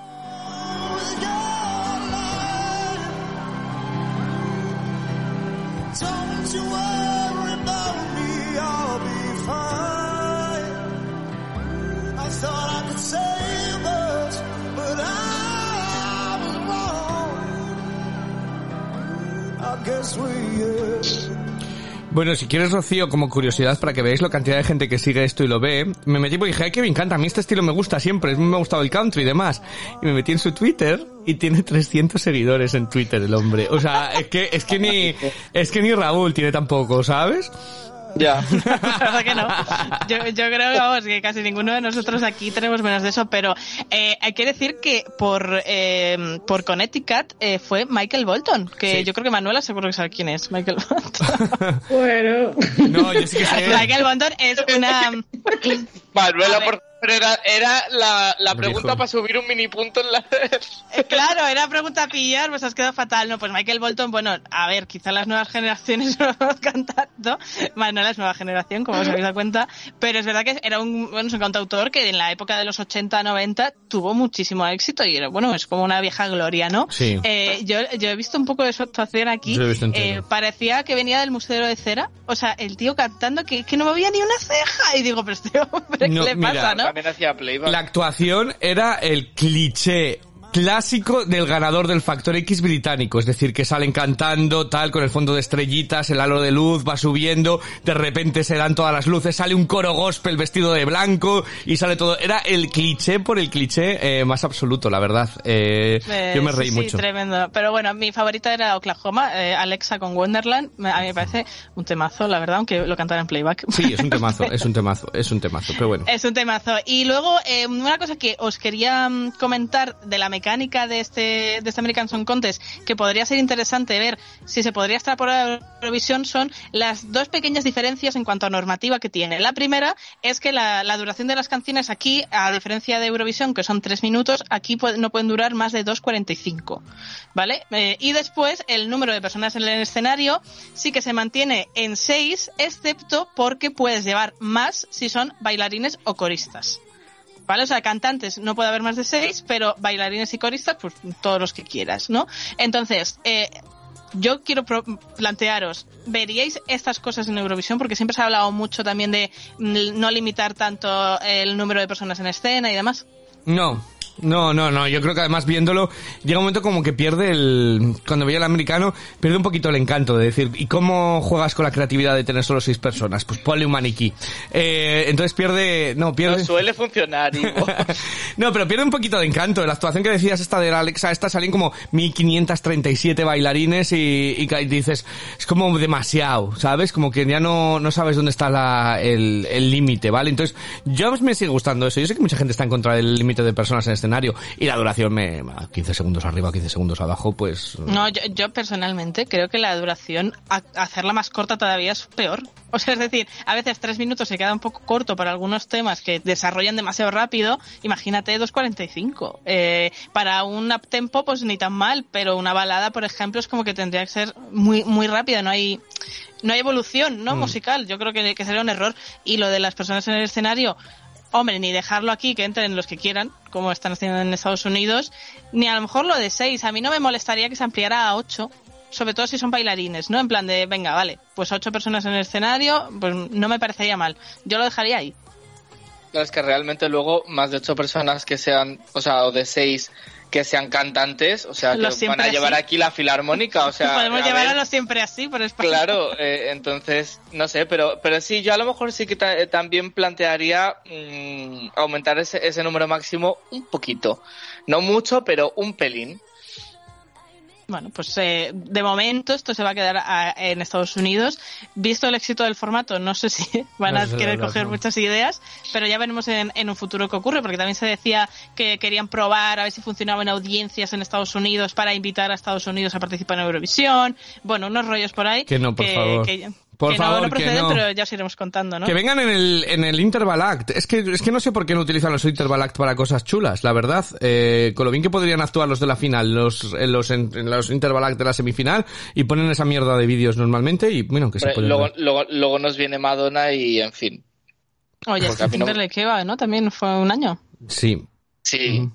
Bueno, si quieres, Rocío, como curiosidad para que veáis la cantidad de gente que sigue esto y lo ve, me metí porque dije, ay, que me encanta, a mí este estilo me gusta siempre, me ha gustado el country y demás. Y me metí en su Twitter y tiene 300 seguidores en Twitter el hombre. O sea, es que, es que ni, es que ni Raúl tiene tampoco, ¿sabes? Ya. *laughs* La verdad que no. Yo, yo creo vamos, que casi ninguno de nosotros aquí tenemos menos de eso, pero eh, hay que decir que por, eh, por Connecticut eh, fue Michael Bolton, que Sí. yo creo que Manuela seguro que sabe quién es Michael Bolton. *laughs* Bueno. No, yo sí que sé. Michael Bolton es una... *laughs* Manuela, por pero era, era la, la pregunta Dijo. para subir un mini punto en la... *laughs* Eh, Claro, era pregunta a pillar, pues has quedado fatal. No, pues Michael Bolton, bueno, a ver, quizá las nuevas generaciones *laughs* no lo vamos cantando. Manuela es nueva generación, como os habéis dado cuenta. Pero es verdad que era un, bueno, es un cantautor que en la época de los 80, 90 tuvo muchísimo éxito y era, bueno, es como una vieja gloria, ¿no? Sí. Eh, yo, yo he visto un poco de su actuación aquí. Yo lo he visto. Eh, parecía que venía del Museo de Cera. O sea, el tío cantando que, que no movía ni una ceja. Y digo, pero este hombre, ¿qué No, le mira, pasa, no? También hacía playback. La actuación era el cliché clásico del ganador del Factor X británico, es decir, que salen cantando tal con el fondo de estrellitas, el halo de luz va subiendo, de repente se dan todas las luces, sale un coro gospel vestido de blanco y sale todo. Era el cliché por el cliché eh, más absoluto, la verdad. Eh, Eh, yo me sí, reí sí, mucho. tremendo. Pero bueno, mi favorita era Oklahoma, eh, Alexa con Wonderland. A mí me parece un temazo, la verdad, aunque lo cantara en playback. Sí, es un *laughs* temazo, es un temazo, es un temazo, pero bueno. Es un temazo. Y luego, eh, una cosa que os quería mm, comentar de la mecánica de este, de este American Song Contest, que podría ser interesante ver si se podría extrapolar a Eurovisión, son las dos pequeñas diferencias en cuanto a normativa que tiene. La primera es que la, la duración de las canciones aquí, a diferencia de Eurovisión, que son tres minutos, aquí no pueden durar más de 2.45. ¿Vale? Eh, y después, el número de personas en el escenario sí que se mantiene en seis, excepto porque puedes llevar más si son bailarines o coristas. O sea, cantantes no puede haber más de seis, pero bailarines y coristas, pues todos los que quieras, ¿no? Entonces, eh, yo quiero plantearos, ¿veríais estas cosas en Eurovisión? Porque siempre se ha hablado mucho también de mm, no limitar tanto el número de personas en escena y demás. No, no, no, no. Yo creo que además viéndolo, llega un momento como que pierde el. Cuando veía el americano, pierde un poquito el encanto de decir, ¿y cómo juegas con la creatividad de tener solo seis personas? Pues ponle un maniquí. Eh, entonces pierde. No, No pierde. suele funcionar, Ivo. *laughs* no, pero pierde un poquito de encanto. La actuación que decías esta de la Alexa, esta salen como 1537 bailarines y, y y dices, es como demasiado, ¿sabes? Como que ya no, no sabes dónde está la, el el límite, ¿vale? Entonces, yo me sigue gustando eso. Yo sé que mucha gente está en contra del límite de personas en escenario y la duración me, 15 segundos arriba, 15 segundos abajo, pues... No, yo, yo personalmente creo que la duración, a- hacerla más corta todavía es peor. *laughs* O sea, es decir, a veces tres minutos se queda un poco corto para algunos temas que desarrollan demasiado rápido. Imagínate 2.45. Eh, para un uptempo, pues ni tan mal, pero una balada, por ejemplo, es como que tendría que ser muy, muy rápida. No hay, no hay evolución, ¿no? Musical. Yo creo que, que sería un error. Y lo de las personas en el escenario, hombre, ni dejarlo aquí, que entren los que quieran, como están haciendo en Estados Unidos, ni a lo mejor lo de seis. A mí no me molestaría que se ampliara a ocho, sobre todo si son bailarines, ¿no? En plan de, venga, vale, pues ocho personas en el escenario, pues no me parecería mal. Yo lo dejaría ahí. Es que realmente luego más de ocho personas que sean, o sea, o de seis que sean cantantes, o sea, que Los van siempre a llevar así. aquí la filarmónica, o *laughs* sea, Podemos a llevar ver, a los siempre así por España. Claro, *laughs* eh, entonces, no sé, pero, pero sí, yo a lo mejor sí que eh, también plantearía mm, aumentar ese, ese número máximo un poquito. No mucho, pero un pelín. Bueno, pues eh, de momento esto se va a quedar a- en Estados Unidos. Visto el éxito del formato, no sé si *laughs* van a querer verdad, coger no. muchas ideas, pero ya veremos en, en un futuro qué ocurre, porque también se decía que querían probar a ver si funcionaban audiencias en Estados Unidos para invitar a Estados Unidos a participar en Eurovisión. Bueno, unos rollos por ahí. Que no, por favor. que- Por que favor, no, no que no. pero ya os iremos contando, ¿no? Que vengan en el, en el Interval Act. Es que, es que no sé por qué no utilizan los Interval Act para cosas chulas, la verdad. Eh, con lo bien que podrían actuar los de la final, los, en los, en, en los Interval Act de la semifinal, y ponen esa mierda de vídeos normalmente, y bueno, que se pueden luego, luego, luego nos viene Madonna y, en fin. Oye, porque a mí no- va, ¿no? También fue un año. Sí. Sí.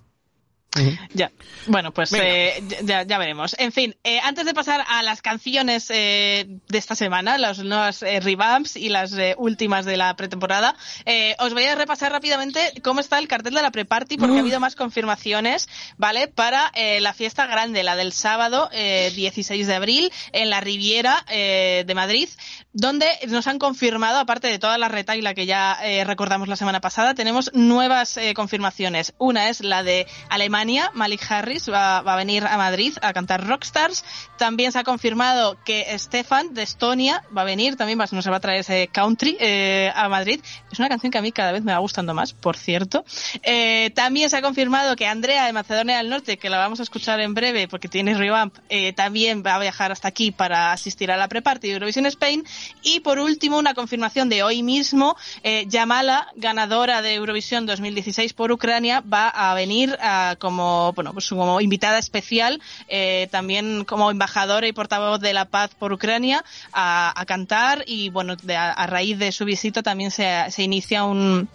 Ya. Bueno, pues eh, ya, ya veremos. En fin, eh, antes de pasar a las canciones eh, de esta semana, las nuevas eh, revamps y las eh, últimas de la pretemporada, eh, os voy a repasar rápidamente cómo está el cartel de la pre-party porque ha habido más confirmaciones, ¿vale? Para la fiesta grande, la del sábado eh, 16 de abril en la Riviera de Madrid, donde nos han confirmado, aparte de toda la retaila que ya recordamos la semana pasada, tenemos nuevas eh, confirmaciones. Una es la de Alemania, Malik Harris va, va a venir a Madrid a cantar Rockstars. También se ha confirmado que Stefan de Estonia va a venir, también va- nos va a traer ese country eh, a Madrid. Es una canción que a mí cada vez me va gustando más, por cierto. Eh, también se ha confirmado que Andrea de Macedonia del Norte, que la vamos a escuchar en breve porque tiene revamp, eh, también va a viajar hasta aquí para asistir a la pre-party de Eurovision Spain. Y por último, una confirmación de hoy mismo, eh, Yamala, ganadora de Eurovisión 2016 por Ucrania, va a venir ah, como, bueno, pues como invitada especial, eh, también como embajadora y portavoz de la paz por Ucrania, a, a cantar y bueno, de- a, a raíz de su visita también se, se inicia un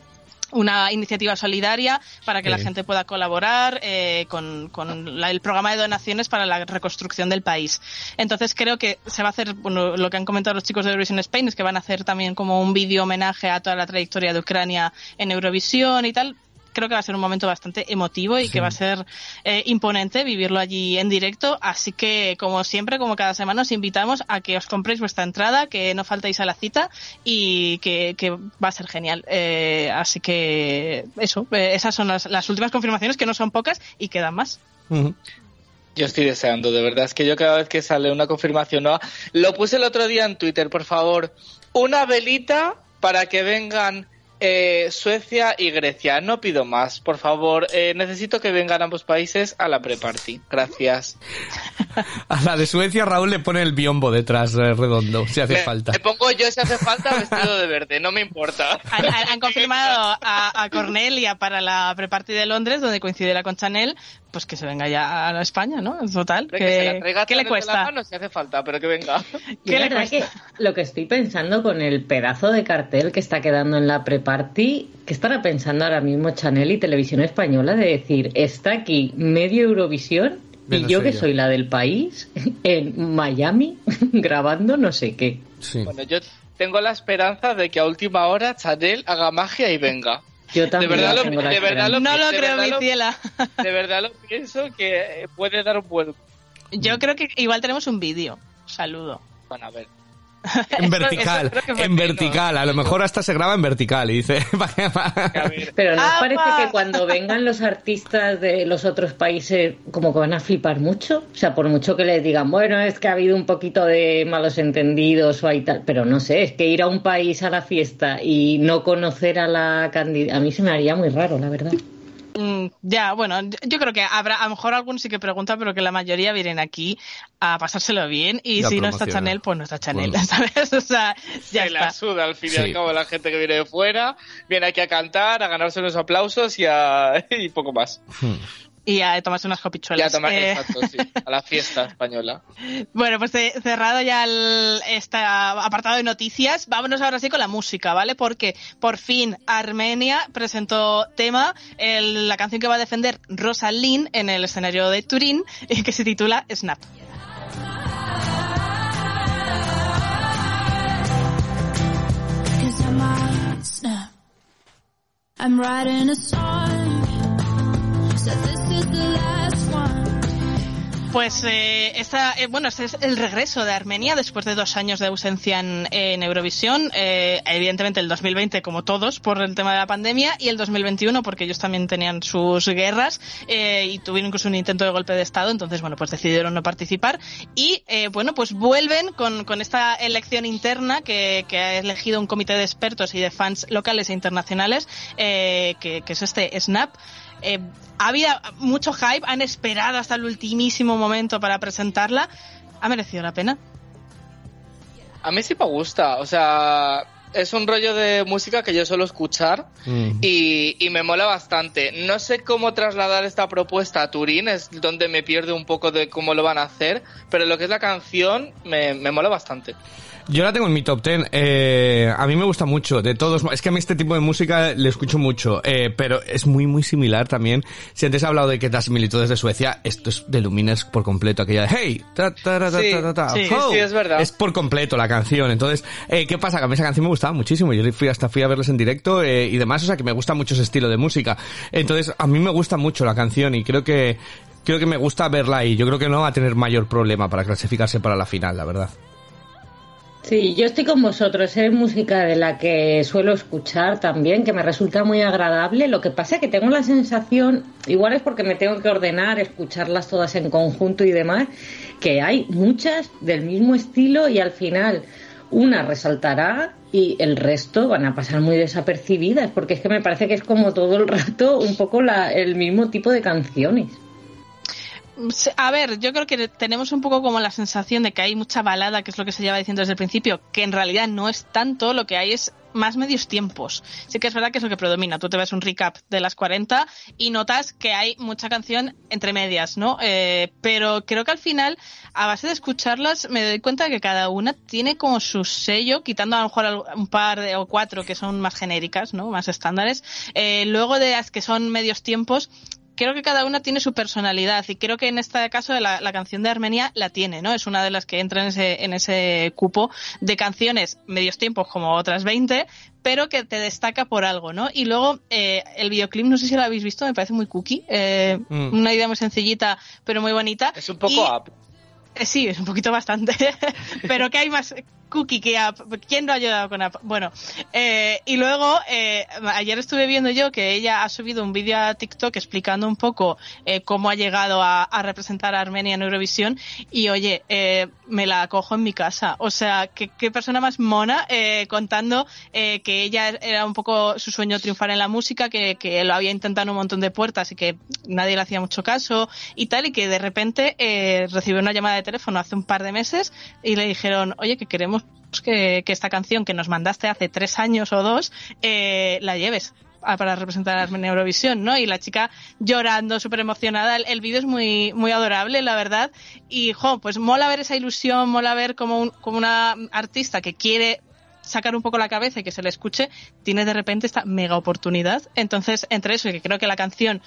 una iniciativa solidaria para que Sí. la gente pueda colaborar eh, con, con la- el programa de donaciones para la reconstrucción del país. Entonces creo que se va a hacer, bueno, lo que han comentado los chicos de Eurovision Spain es que van a hacer también como un vídeo homenaje a toda la trayectoria de Ucrania en Eurovisión y tal. Creo que va a ser un momento bastante emotivo y que va a ser eh, imponente vivirlo allí en directo. Así que, como siempre, como cada semana, os invitamos a que os compréis vuestra entrada, que no faltéis a la cita y que, que va a ser genial. Eh, así que, eso, eh, esas son las, las últimas confirmaciones, que no son pocas y quedan más. Yo estoy deseando, de verdad. Es que yo cada vez que sale una confirmación nueva, lo puse el otro día en Twitter, por favor, una velita para que vengan eh, Suecia y Grecia. No pido más, por favor. Eh, necesito que vengan ambos países a la pre-party. Gracias. *laughs* A la de Suecia Raúl le pone el biombo detrás eh, redondo, si hace me, falta. me pongo yo si hace falta vestido de verde, no me importa. Han, han- han confirmado a, a Cornelia para la pre-party de Londres, donde coincidirá con Chanel, pues que se venga ya a España, ¿no? En total. Que se la traiga ¿Qué le cuesta? mano si hace falta, pero que venga. *laughs* Lo que estoy pensando con el pedazo de cartel que está quedando en la pre-party, ¿qué estará pensando ahora mismo Chanel y Televisión Española de decir, está aquí medio Eurovisión y yo que soy la del país, *laughs* en Miami, *laughs* grabando no sé qué. Sí. Bueno, yo tengo la esperanza de que a última hora Chanel haga magia y venga. Yo De también verdad, lo, tengo la de verdad lo- No lo de creo, mi lo- ciela. *laughs* De verdad lo pienso que eh, puede dar un buen... Yo creo que igual tenemos un vídeo. Saludo. Bueno, a ver. En vertical, eso en vertical. A lo mejor hasta se graba en vertical y dice... *laughs* Pero ¿no os ¡Apa! parece que cuando vengan los artistas de los otros países como que van a flipar mucho? O sea, por mucho que les digan, bueno, es que ha habido un poquito de malos entendidos o hay tal, pero no sé, es que ir a un país a la fiesta y no conocer a la candidata, a mí se me haría muy raro, la verdad. Mm, ya, bueno, yo- creo que habrá, a lo mejor algunos sí que preguntan, pero que la mayoría vienen aquí a pasárselo bien y si no está. Chanel, pues no está Chanel, Bueno. *laughs* ¿sabes? O sea, ya se la suda al fin y Sí. al cabo la gente que viene de fuera, viene aquí a cantar, a ganarse unos aplausos y, a, *laughs* y poco más. Y a tomarse unas Y copichuelas. a tomar, Eh, exacto, sí, *laughs* a la fiesta española. Bueno, pues eh, cerrado ya el, este apartado de noticias, vámonos ahora sí con la música, ¿vale? Porque por fin Armenia presentó tema, el- la canción que va a defender Rosalind en el escenario de Turín, y *laughs* que se titula snap. I'm writing a song. Pues eh, esta, eh, bueno, este es el regreso de Armenia después de dos años de ausencia en, en Eurovisión. Eh, evidentemente el 2020 como todos por el tema de la pandemia y el 2021 porque ellos también tenían sus guerras eh, y tuvieron incluso un intento de golpe de estado. Entonces, bueno, pues decidieron no participar y eh, bueno, pues vuelven con, con esta elección interna que, que ha elegido un comité de expertos y de fans locales e internacionales eh, que, que es este Snap. Eh, había mucho hype, han esperado hasta el ultimísimo momento para presentarla. ¿Ha merecido la pena? A mí sí me gusta, o sea, es un rollo de música que yo suelo escuchar Mm. y, y me mola bastante. No sé cómo trasladar esta propuesta a Turín, es donde me pierdo un poco de cómo lo van a hacer, pero lo que es la canción me, me mola bastante. Yo la tengo en mi top 10. Eh, a mí me gusta mucho. De todos, es que a mí este tipo de música le escucho mucho. Eh, pero es muy, muy similar también. Si antes he hablado de que las similitudes de Suecia, esto es de Lumines por completo. Aquella de hey, ta, ta, ta, Sí, sí, ho. sí, es verdad. Es por completo la canción. Entonces, eh, ¿qué pasa? Que a mí esa canción me gustaba muchísimo. Yo fui hasta fui a verles en directo eh, y demás. O sea, que me gusta mucho ese estilo de música. Entonces, a mí me gusta mucho la canción y creo que creo que me gusta verla y yo creo que no va a tener mayor problema para clasificarse para la final, la verdad. Sí, yo estoy con vosotros. Es música de la que suelo escuchar también, que me resulta muy agradable. Lo que pasa es que tengo la sensación, igual es porque me tengo que ordenar, escucharlas todas en conjunto y demás, que hay muchas del mismo estilo y al final una resaltará y el resto van a pasar muy desapercibidas, porque es que me parece que es como todo el rato un poco la, el mismo tipo de canciones. A ver, yo creo que tenemos un poco como la sensación de que hay mucha balada, que es lo que se lleva diciendo desde el principio, que en realidad no es tanto, lo que hay es más medios tiempos. Sí que es verdad que es lo que predomina. Tú te ves un recap de las 40 y notas que hay mucha canción entre medias, ¿no? Eh, pero creo que al final, a base de escucharlas, me doy cuenta de que cada una tiene como su sello, quitando a lo mejor un par de, o cuatro que son más genéricas, ¿no? Más estándares. Eh, luego de las que son medios tiempos, creo que cada una tiene su personalidad y creo que en este caso la, la canción de Armenia la tiene, ¿no? Es una de las que entra en ese, en ese cupo de canciones medios tiempos como otras 20, pero que te destaca por algo, ¿no? Y luego eh, el videoclip, no sé si lo habéis visto, me parece muy cookie, eh, Mm. una idea muy sencillita pero muy bonita. Es un poco Y- up. eh, Sí, es un poquito bastante. *laughs* Pero que hay más cookie que app. ¿Quién no ha ayudado con app? Bueno, eh, y luego eh, ayer estuve viendo yo que ella ha subido un vídeo a TikTok explicando un poco eh, cómo ha llegado a, representar a Armenia en Eurovisión y oye, eh, me la cojo en mi casa. O sea, qué, qué persona más mona eh, contando que ella era un poco su sueño triunfar en la música, que, que lo había intentado en un montón de puertas y que nadie le hacía mucho caso y tal, y que de repente recibió una llamada de teléfono hace un par de meses y le dijeron, oye, que queremos que, esta canción que nos mandaste hace tres años o dos eh, la lleves para representar en Eurovisión, ¿no? Y la chica llorando, súper emocionada. El, el vídeo es muy, muy adorable, la verdad. Y, jo, pues mola ver esa ilusión, mola ver como, un- como una artista que quiere sacar un poco la cabeza y que se le escuche, tiene de repente esta mega oportunidad. Entonces, entre eso y que creo que la canción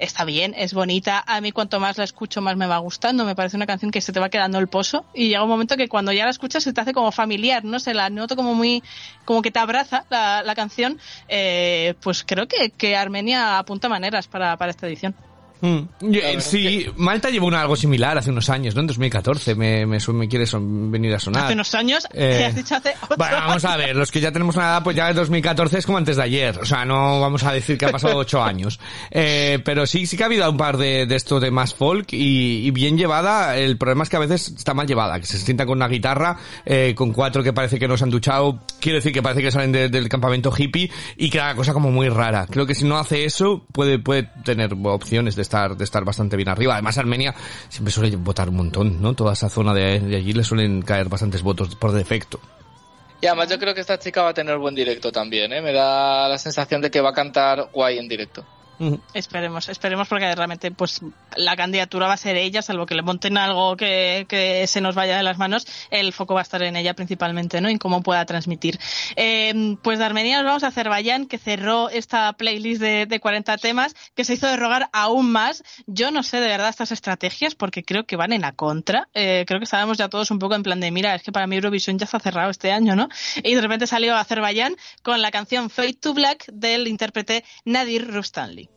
está bien, es bonita. A mí cuanto más la escucho, más me va gustando. Me parece una canción que se te va quedando el pozo y llega un momento que cuando ya la escuchas se te hace como familiar, no sé, la noto como muy, como que te abraza la, la canción. Eh, pues creo que, que Armenia apunta maneras para, para esta edición. Mm. Eh, sí, Malta llevó una, algo similar hace unos años, ¿no? En 2014 me, me, me quiere son- venir a sonar. Hace unos años, Eh, ¿qué has dicho hace ocho Bueno, vamos a ver, los que ya tenemos una edad, pues ya el 2014 es como antes de ayer. O sea, no vamos a decir que ha pasado ocho años. Eh, pero sí, sí que ha habido un par de, de esto de más folk y, y bien llevada. El problema es que a veces está mal llevada, que se sienta con una guitarra, eh, con cuatro que parece que no se han duchado. Quiero decir que parece que salen de- del campamento hippie y que la cosa como muy rara. Creo que si no hace eso, puede, puede tener opciones de estar, de estar bastante bien arriba. Además, Armenia siempre suele votar un montón, ¿no? Toda esa zona de, de allí le suelen caer bastantes votos por defecto. Y además yo creo que esta chica va a tener buen directo también, ¿eh? Me da la sensación de que va a cantar guay en directo. Esperemos, esperemos porque realmente pues la candidatura va a ser ella, salvo que le monten algo que, que se nos vaya de las manos, el foco va a estar en ella principalmente, ¿no? En cómo pueda transmitir. Eh, pues de Armenia nos vamos a Azerbaiyán, que cerró esta playlist de, de 40 temas, que se hizo derrogar aún más. Yo no sé de verdad estas estrategias porque creo que van en la contra. Eh, creo que estábamos ya todos un poco en plan de, mira, es que para mí Eurovisión ya está cerrado este año, ¿no? Y de repente salió Azerbaiyán con la canción Fade to Black del intérprete Nadir Rustanli.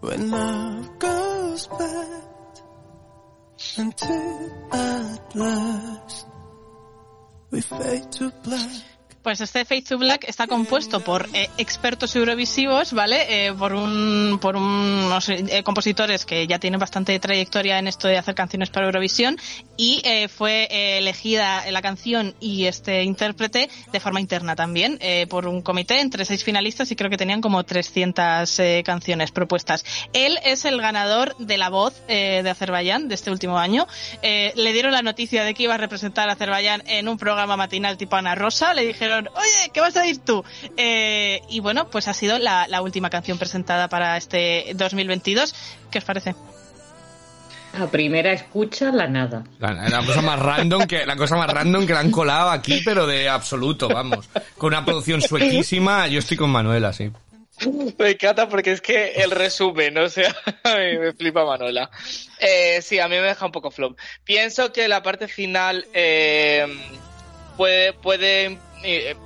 When love goes bad until at last we fade to black. Pues este Fade to Black está compuesto por eh, expertos eurovisivos, ¿vale? Eh, por un, por unos eh, compositores que ya tienen bastante trayectoria en esto de hacer canciones para Eurovisión y eh, fue elegida la canción y este intérprete de forma interna también eh, por un comité entre seis finalistas y creo que tenían como 300 eh, canciones propuestas. Él es el ganador de la voz de Azerbaiyán de este último año. Eh, le dieron la noticia de que iba a representar a Azerbaiyán en un programa matinal tipo Ana Rosa. Le dijeron, oye, ¿qué vas a ir tú? Eh, y bueno, pues ha sido la, la última canción presentada para este 2022. ¿Qué os parece? A primera escucha, la nada. La, la cosa más random que la cosa más random que la han colado aquí, pero de absoluto, vamos. Con una producción suequísima, yo estoy con Manuela, sí. Me encanta porque es que el resumen, o sea, *laughs* a mí me flipa Manuela. Eh, sí, a mí me deja un poco flop. Pienso que la parte final eh, puede, puede eh,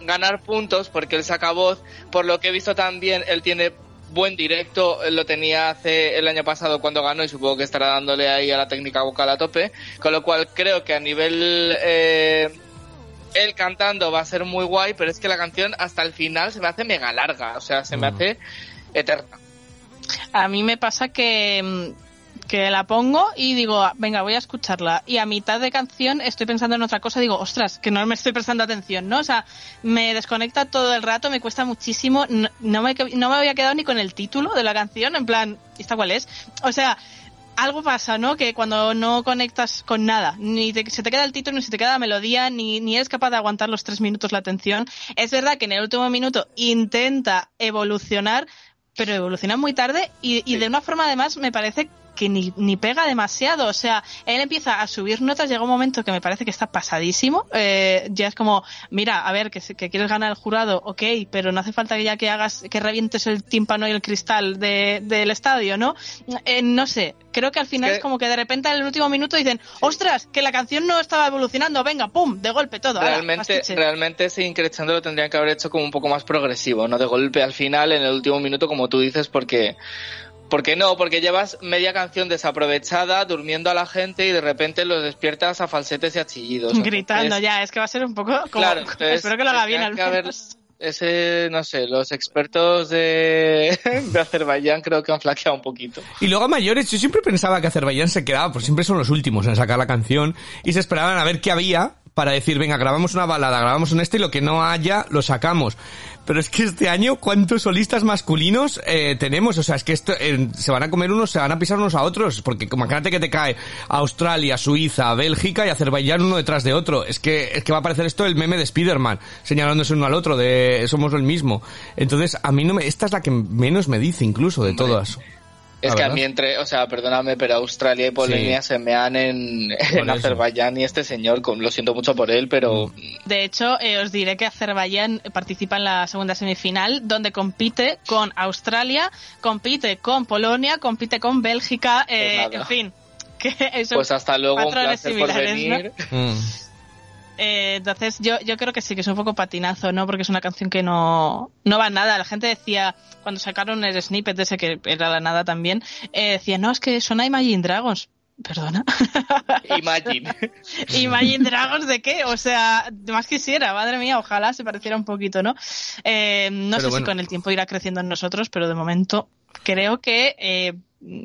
ganar puntos porque él saca voz. Por lo que he visto también, él tiene buen directo, él lo tenía hace el año pasado cuando ganó y supongo que estará dándole ahí a la técnica vocal a tope. Con lo cual creo que a nivel... Eh, él cantando va a ser muy guay, pero es que la canción hasta el final se me hace mega larga, o sea, se me hace eterna. A mí me pasa que, mm, que la pongo y digo, venga, voy a escucharla. Y a mitad de canción estoy pensando en otra cosa, digo, ostras, que no me estoy prestando atención, ¿no? O sea, me desconecta todo el rato, me cuesta muchísimo, no, no me, no me había quedado ni con el título de la canción, en plan, ¿esta cuál es? O sea, algo pasa, ¿no? Que cuando no conectas con nada, ni te- se te queda el título, ni se te queda la melodía, ni, ni eres capaz de aguantar los tres minutos la atención. Es verdad que en el último minuto intenta evolucionar, pero evoluciona muy tarde y, y de una forma además me parece que ni, ni pega demasiado. O sea, él empieza a subir notas, llega un momento que me parece que está pasadísimo. Eh, ya es como, mira, a ver, que, que quieres ganar el jurado, ok, pero no hace falta que ya que hagas, que revientes el tímpano y el cristal de, del estadio, ¿no? Eh, no sé, creo que al final Es como que de repente en el último minuto dicen, ostras, que la canción no estaba evolucionando, venga, pum, de golpe todo. Realmente, pastiche". realmente ese increchando lo tendrían que haber hecho como un poco más progresivo, no de golpe al final, en el último minuto, como tú dices, porque... Porque no, porque llevas media canción desaprovechada, durmiendo a la gente y de repente los despiertas a falsetes y a chillidos. *laughs* Gritando Entonces, ya, es que va a ser un poco como, Claro, entonces *laughs* espero que lo haga bien al que haber- menos. Ese, no sé, los expertos de, *laughs* de Azerbaiyán creo que han flaqueado un poquito. Y luego a mayores, yo siempre pensaba que Azerbaiyán se quedaba, pues siempre son los últimos en sacar la canción, y se esperaban a ver qué había para decir, venga, grabamos una balada, grabamos un este y lo que no haya lo sacamos. Pero es que este año, ¿cuántos solistas masculinos eh, tenemos? O sea, es que esto, eh, se van a comer unos, se van a pisar unos a otros, porque imagínate que te cae Australia, Suiza, Bélgica y Azerbaiyán uno detrás de otro. Es que, es que va a parecer esto el meme de Spider-Man, señalándose uno al otro, de somos el mismo. Entonces, a mí no me, esta es la que menos me dice incluso de todas. Es La que a verdad. mí entre, o sea, perdóname, pero Australia y Polonia se mean en, en. Azerbaiyán y este señor, con- lo siento mucho por él, pero De hecho, eh, os diré que Azerbaiyán participa en la segunda semifinal, donde compite con Australia, compite con Polonia, compite con Bélgica, eh, Pues en fin. *laughs* Que pues hasta luego, un placer por venir. Mm. Eh, entonces, yo, yo creo que sí, que es un poco patinazo, ¿no? Porque es una canción que no, no va a nada. La gente decía, cuando sacaron el snippet de ese que era la nada también, eh, decía, no, es que suena Imagine Dragons. Perdona. Imagine. *laughs* Imagine Dragons de qué? O sea, más quisiera, madre mía, ojalá se pareciera un poquito, ¿no? Eh, no Pero sé bueno. si con el tiempo irá creciendo en nosotros, pero de momento creo que eh,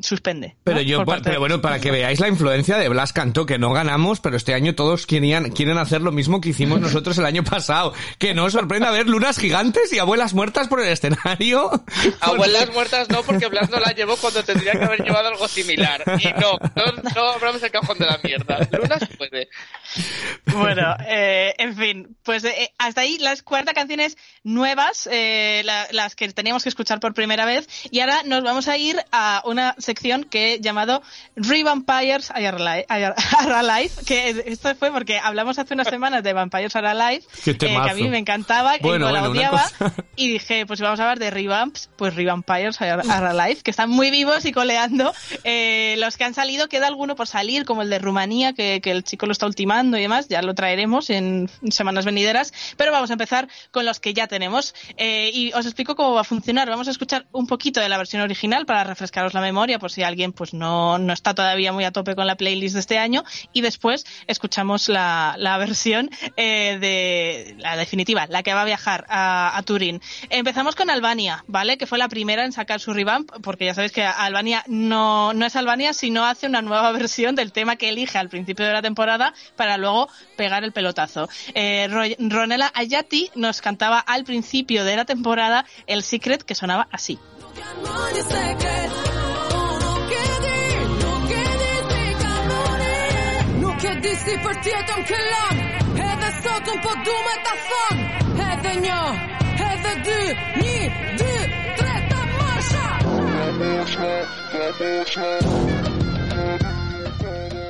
suspende. Pero ¿no? yo, pero de- bueno, para que veáis la influencia de Blas Cantó, que no ganamos, pero este año todos querían, quieren hacer lo mismo que hicimos nosotros el año pasado. Que no os sorprenda ver lunas gigantes y abuelas muertas por el escenario. *laughs* Abuelas muertas no, porque Blas no la llevó cuando tendría que haber llevado algo similar. Y no, no, no abramos el cajón de la mierda. Luna sí puede. Bueno, eh, en fin, pues eh, hasta ahí las 40 canciones nuevas, eh, la- las que teníamos que escuchar por primera vez. Y ahora nos vamos a ir a una sección que he llamado Re-Vampires Are Alive, que esto fue porque hablamos hace unas semanas de Vampires Are Alive, eh, que a mí me encantaba, que Bueno, la bueno, una odiaba, cosa. *laughs* y dije, pues vamos a hablar de Revamps, pues Revampires Are Are Alive, que están muy vivos y coleando. Eh, los que han salido, queda alguno por salir, como el de Rumanía, que, que el chico lo está ultimando y demás, ya lo traeremos en semanas venideras, pero vamos a empezar con los que ya tenemos. Eh, y os explico cómo va a funcionar. Vamos a escuchar un poquito de la versión original para refrescaros la memoria, por si alguien pues no, no está todavía muy a tope con la playlist de este año, y después escuchamos la, la versión eh, de la definitiva, la que va a viajar a, Turín. Empezamos con Albania, ¿vale? Que fue la primera en sacar su revamp, porque ya sabéis que Albania no, no es Albania, sino hace una nueva *laughs* versión del tema que elige al principio de la temporada para luego pegar el pelotazo. Eh, Ro- Ronela Ayati nos cantaba al principio de la temporada el Secret que sonaba así. E di si për tjetën këllon Edhe sot un po du me ta thon Edhe një, edhe dy Një, dy, tre, ta marsha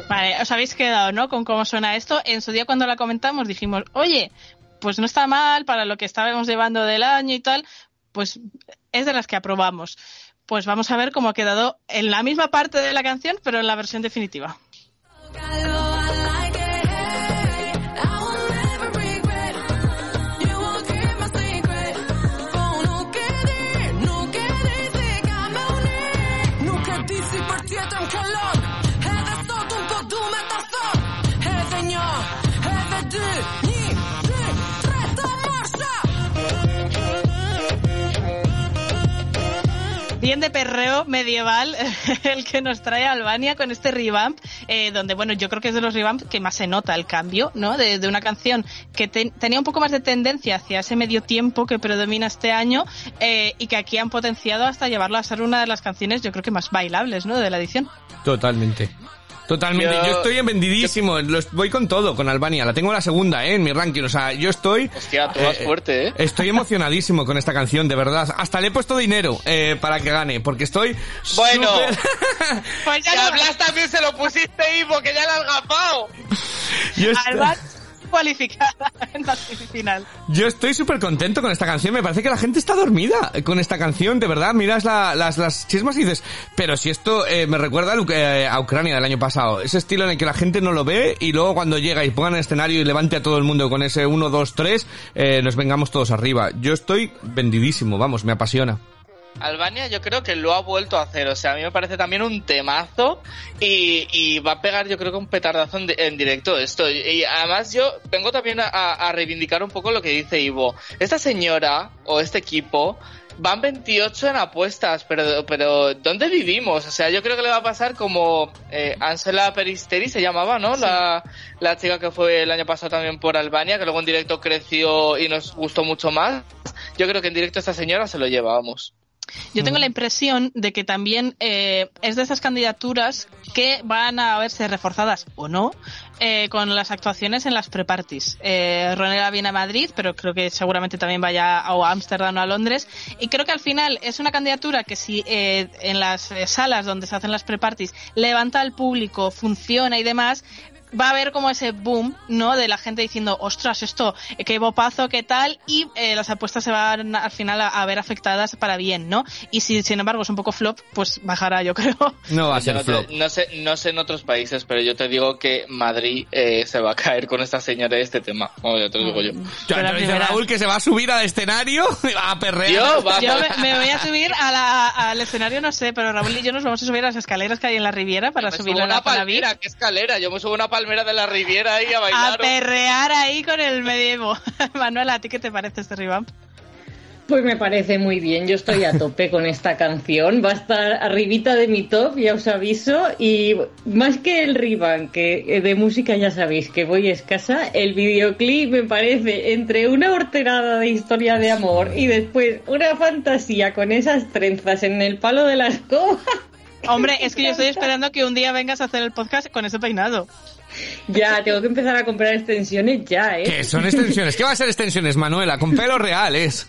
Vale, os habéis quedado, ¿no? Con cómo suena esto. En su día cuando la comentamos dijimos, oye, pues no está mal para lo que estábamos llevando del año y tal, pues es de las que aprobamos. Pues vamos a ver cómo ha quedado en la misma parte de la canción, pero en la versión definitiva. Nuk Bien de perreo medieval *laughs* el que nos trae Albania con este revamp, eh, donde, bueno, yo creo que es de los revamps que más se nota el cambio, ¿no? De, de una canción que te- tenía un poco más de tendencia hacia ese medio tiempo que predomina este año eh, y que aquí han potenciado hasta llevarlo a ser una de las canciones, yo creo que más bailables, ¿no? De la edición. Totalmente. Totalmente. Yo, Yo- estoy vendidísimo. Los- voy con todo, con Albania. La tengo la segunda, ¿eh? En mi ranking. O sea, yo estoy... Hostia, tú vas Eh, fuerte, ¿eh? Estoy emocionadísimo con esta canción, de verdad. Hasta le he puesto dinero eh, para que gane, porque estoy... Bueno. súper- *laughs* Pues ya también se lo pusiste, Ivo, que ya la has gafado. yo, estoy, *laughs* yo estoy súper contento con esta canción. Me parece que la gente está dormida con esta canción, de verdad. Miras la- las, las chismas y dices, pero si esto eh, me recuerda a, eh, Ucrania del año pasado. Ese estilo en el que la gente no lo ve y luego cuando llega y pongan el escenario y levante a todo el mundo con ese 1, 2, 3, eh, nos vengamos todos arriba. Yo estoy vendidísimo, vamos, me apasiona. Albania yo creo que lo ha vuelto a hacer, o sea, a mí me parece también un temazo y, y va a pegar yo creo que un petardazo en, di- en directo esto. Y, además yo vengo también a, a reivindicar un poco lo que dice Ivo. Esta señora o este equipo van 28 en apuestas, pero, pero ¿dónde vivimos? O sea, yo creo que le va a pasar como eh, Ansela Peristeri se llamaba, ¿no? La, la chica que fue el año pasado también por Albania, que luego en directo creció y nos gustó mucho más. Yo creo que en directo esta señora se lo lleva, vamos. Yo tengo la impresión de que también eh, es de esas candidaturas que van a verse reforzadas o no eh, con las actuaciones en las pre-parties. Eh, Ronela viene a Madrid, pero creo que seguramente también vaya a Ámsterdam o a Londres. Y creo que al final es una candidatura que si eh, en las eh, salas donde se hacen las pre-parties levanta al público, funciona y demás, va a haber como ese boom, ¿no? De la gente diciendo, ostras, esto, eh, qué bopazo, qué tal, y eh, las apuestas se van al final a, a ver afectadas para bien, ¿no? Y si, sin embargo, es un poco flop, pues bajará, yo *laughs* creo. No va a Yo ser no, te- flop. no sé, no sé en otros países, pero yo te digo que Madrid eh, se va a caer con esta señora de este tema. Bueno, ya te lo digo yo. La te dice Raúl que se va a subir al escenario *laughs* a perrear. Yo, Yo me, me voy a subir a la- al escenario, no sé, pero Raúl y yo nos vamos a subir a las escaleras que hay en la Riviera para me subir subo a una la Palavir. palmera, ¿qué escalera? Yo me subo a una palmera de la Riviera ahí a A bailar. perrear ahí con el medievo. *laughs* Manuela, ¿a ti qué te parece este revamp? Pues me parece muy bien, yo estoy a tope con esta canción, va a estar arribita de mi top, ya os aviso, y más que el revamp, que de música ya sabéis que voy escasa, el videoclip me parece entre una horterada de historia de amor y después una fantasía con esas trenzas en el palo de la escoba. Hombre, *laughs* es que yo estoy esperando que un día vengas a hacer el podcast con ese peinado. Ya, tengo que empezar a comprar extensiones ya, ¿eh? ¿Qué son extensiones? ¿Qué va a ser extensiones, Manuela? Con pelos reales.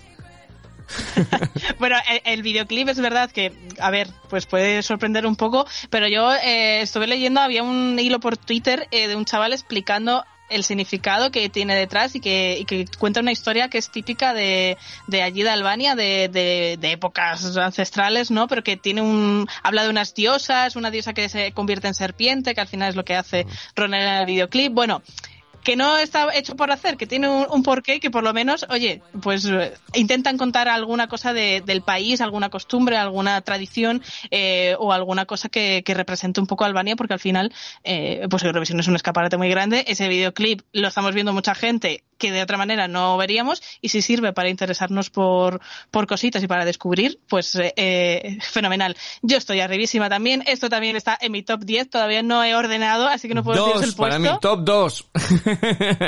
*laughs* Bueno, el, el videoclip es verdad que, a ver, pues puede sorprender un poco, pero yo eh, estuve leyendo, había un hilo por Twitter eh, de un chaval explicando el significado que tiene detrás y que, y que cuenta una historia que es típica de, de allí de Albania, de, de, de épocas ancestrales, ¿no? Pero que tiene un, habla de unas diosas, una diosa que se convierte en serpiente, que al final es lo que hace Ronel en el videoclip. Bueno, que no está hecho por hacer, que tiene un, porqué y que por lo menos, oye, pues eh, intentan contar alguna cosa de- del país, alguna costumbre, alguna tradición eh, o alguna cosa que, que represente un poco Albania, porque al final, eh, pues Eurovisión es un escaparate muy grande. Ese videoclip lo estamos viendo mucha gente que de otra manera no veríamos y si sirve para interesarnos por, por cositas y para descubrir, pues eh, eh, fenomenal. Yo estoy arribísima también. Esto también está en mi top 10, todavía no he ordenado, así que no puedo deciros el Dos, para puesto. mí, top dos. *laughs*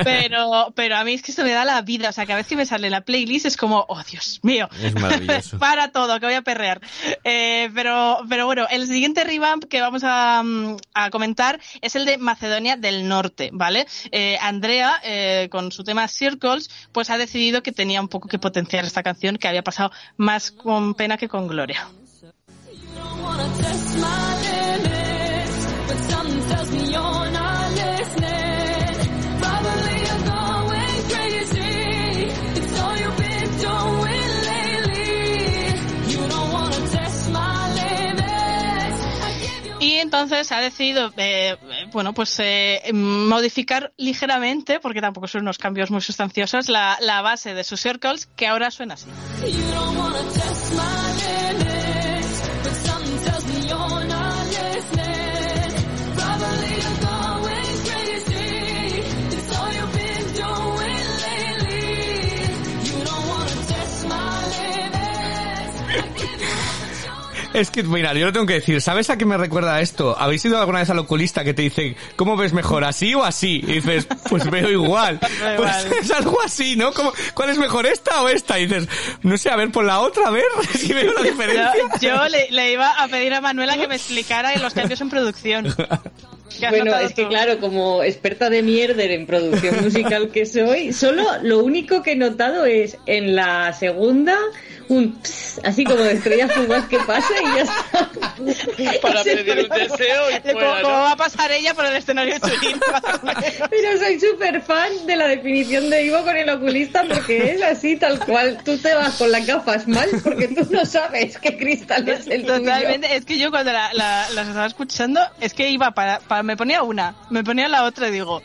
Pero, pero a mí es que esto me da la vida. O sea, cada vez que me sale la playlist es como, oh Dios mío. Es maravilloso. *laughs* Para todo, que voy a perrear. Eh, pero, pero bueno, el siguiente revamp que vamos a, mm, a comentar es el de Macedonia del Norte, ¿vale? Eh, Andrea, con su tema Circles, pues ha decidido que tenía un poco que potenciar esta canción que había pasado más con pena que con gloria. Entonces ha decidido, eh, bueno, pues eh, modificar ligeramente, porque tampoco son unos cambios muy sustanciosos, la, base de sus circles, que ahora suena así. Es que, mira, yo lo tengo que decir. ¿Sabes a qué me recuerda esto? ¿Habéis ido alguna vez al oculista que te dice, ¿cómo ves mejor, así o así? Y dices, pues veo igual. *laughs* Pues *laughs* es algo así, ¿no? ¿Cómo- ¿Cuál es mejor, esta o esta? Y dices, no sé, a ver, por la otra, a ver *laughs* si veo la diferencia. Yo, yo le, le iba a pedir a Manuela que me explicara los cambios en producción. ¿Qué has Bueno, es que tú? claro, como experta de mierder en producción musical que soy, solo lo único que he notado es en la segunda un ps, así como de estrella fugaz que pasa y ya está. *laughs* Para pedir un deseo y Eh, ¿Cómo, fuera, cómo ¿no? va a pasar ella por el escenario menos? *laughs* Pero soy súper fan de la definición de Ivo con el oculista porque es así tal cual. Tú te vas con las gafas mal porque tú no sabes qué cristal es el tuyo. Totalmente, es que yo cuando la- la- las estaba escuchando, es que iba para, para- me ponía una, me ponía la otra y digo,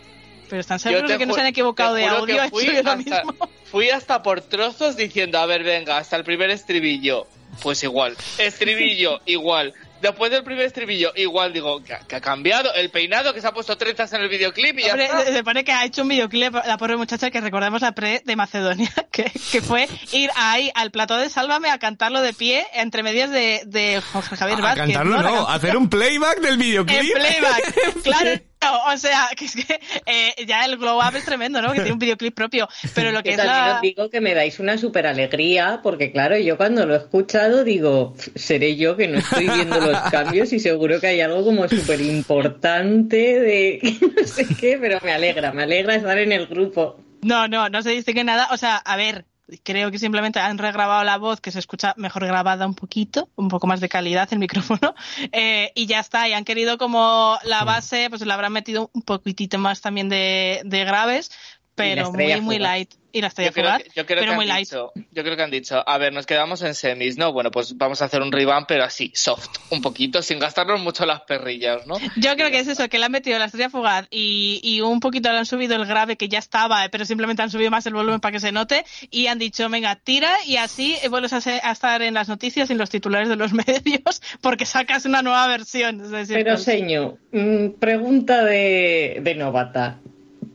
pero están seguros de que no se han equivocado de audio, *laughs* fui hasta, mismo. fui hasta por trozos diciendo, a ver, venga, hasta el primer estribillo. Pues igual. Estribillo, *laughs* igual. Después del primer estribillo, igual digo, que, que ha cambiado el peinado, que se ha puesto trenzas en el videoclip y ya Hombre, está. se, pone que ha hecho un videoclip la pobre muchacha que recordamos la pre de Macedonia, *laughs* que, que fue ir ahí al plató de Sálvame a cantarlo de pie entre medias de, de Jorge Javier A Vázquez. cantarlo La no, hacer un playback del videoclip. En playback. Claro, *laughs* o sea, que es que eh, ya el glow up es tremendo, ¿no? Que tiene un videoclip propio. Pero lo que Yo es también la... os digo que me dais una super alegría, porque claro, yo cuando lo he escuchado digo, seré yo que no estoy viendo los *laughs* cambios y seguro que hay algo como súper importante de *laughs* no sé qué, pero me alegra, me alegra estar en el grupo. No, no, no se distingue nada. O sea, a ver, creo que simplemente han regrabado la voz, que se escucha mejor grabada un poquito, un poco más de calidad el *laughs* micrófono, eh, y ya está. Y han querido como la base, pues le habrán metido un poquitito más también de, de graves, pero muy, muy light. Y la estrella Yo creo, fugaz, que, yo creo pero que muy han light. dicho, yo creo que han dicho, a ver, nos quedamos en semis, ¿no? Bueno, pues vamos a hacer un revamp, pero así, soft, un poquito, sin gastarnos mucho las perrillas, ¿no? Yo creo que es eso, que le han metido la estrella fugaz y, y un poquito le han subido el grave que ya estaba, eh, pero simplemente han subido más el volumen para que se note y han dicho, venga, tira y así vuelves a, ser- a estar en las noticias y en los titulares de los *laughs* medios porque sacas una nueva versión. Es decir, Pero pues- señor, mm, pregunta de, de novata.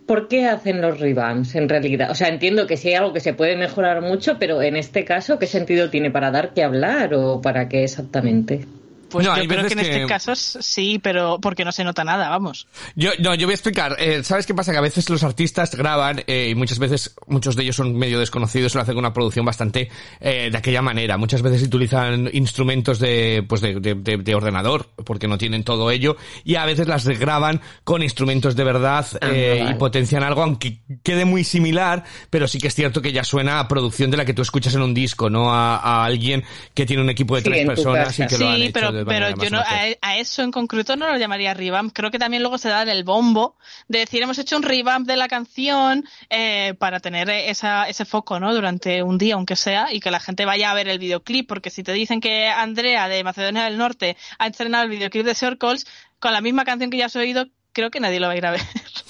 ¿Por qué hacen los revamps en realidad? O sea, entiendo que sí hay algo que se puede mejorar mucho, pero en este caso, ¿qué sentido tiene para dar que hablar o para qué exactamente? Pues No, yo creo que en que- este caso sí, pero porque no se nota nada, vamos. Yo, no, yo voy a explicar. Eh, ¿Sabes qué pasa? Que a veces los artistas graban eh, y muchas veces, muchos de ellos son medio desconocidos, lo hacen con una producción bastante eh, de aquella manera. Muchas veces utilizan instrumentos de, pues de, de- de- de ordenador, porque no tienen todo ello, y a veces las graban con instrumentos de verdad Ah, eh, vale. y potencian algo, aunque quede muy similar, pero sí que es cierto que ya suena a producción de la que tú escuchas en un disco, no a, a alguien que tiene un equipo de Sí, tres personas y que lo han Sí, hecho pero, pero yo no, a, a eso en concreto no lo llamaría revamp. Creo que también luego se da el bombo de decir hemos hecho un revamp de la canción eh, para tener esa, ese foco, ¿no? Durante un día, aunque sea, y que la gente vaya a ver el videoclip, porque si te dicen que Andrea de Macedonia del Norte ha estrenado el videoclip de Circles con la misma canción que ya has oído, creo que nadie lo va a ir a ver.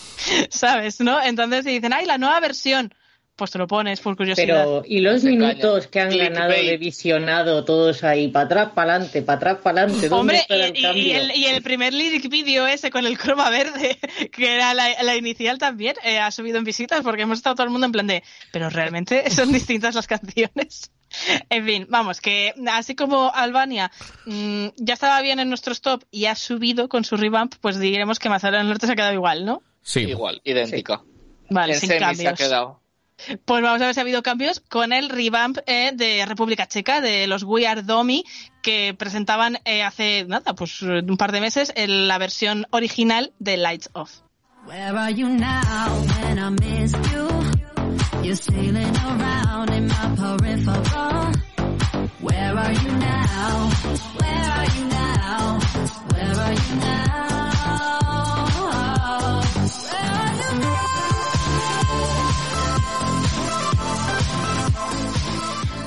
*laughs* ¿Sabes? ¿No? Entonces dicen, ay, la nueva versión, pues te lo pones por curiosidad. Pero, ¿y los minutos que han ganado de visionado todos ahí? Para atrás, para adelante, para atrás, para adelante. ¿Dónde Hombre, está y, el y- y el, y el primer lyric video ese con el croma verde, *laughs* que era la, la inicial también, eh, ha subido en visitas porque hemos estado todo el mundo en plan de, pero realmente *laughs* son distintas las canciones. *laughs* En fin, vamos, que así como Albania mm, ya estaba bien en nuestros top y ha subido con su revamp, pues diremos que Macedonia del Norte se ha quedado igual, ¿no? Sí. Igual, idéntica. Vale, en sin semis se ha cambios. quedado. Pues vamos a ver si ha habido cambios con el revamp eh, de República Checa, de los We Are Domi, que presentaban eh, hace nada, pues un par de meses en la versión original de Lights Off. Where are you now? Where are you now? Where are you now?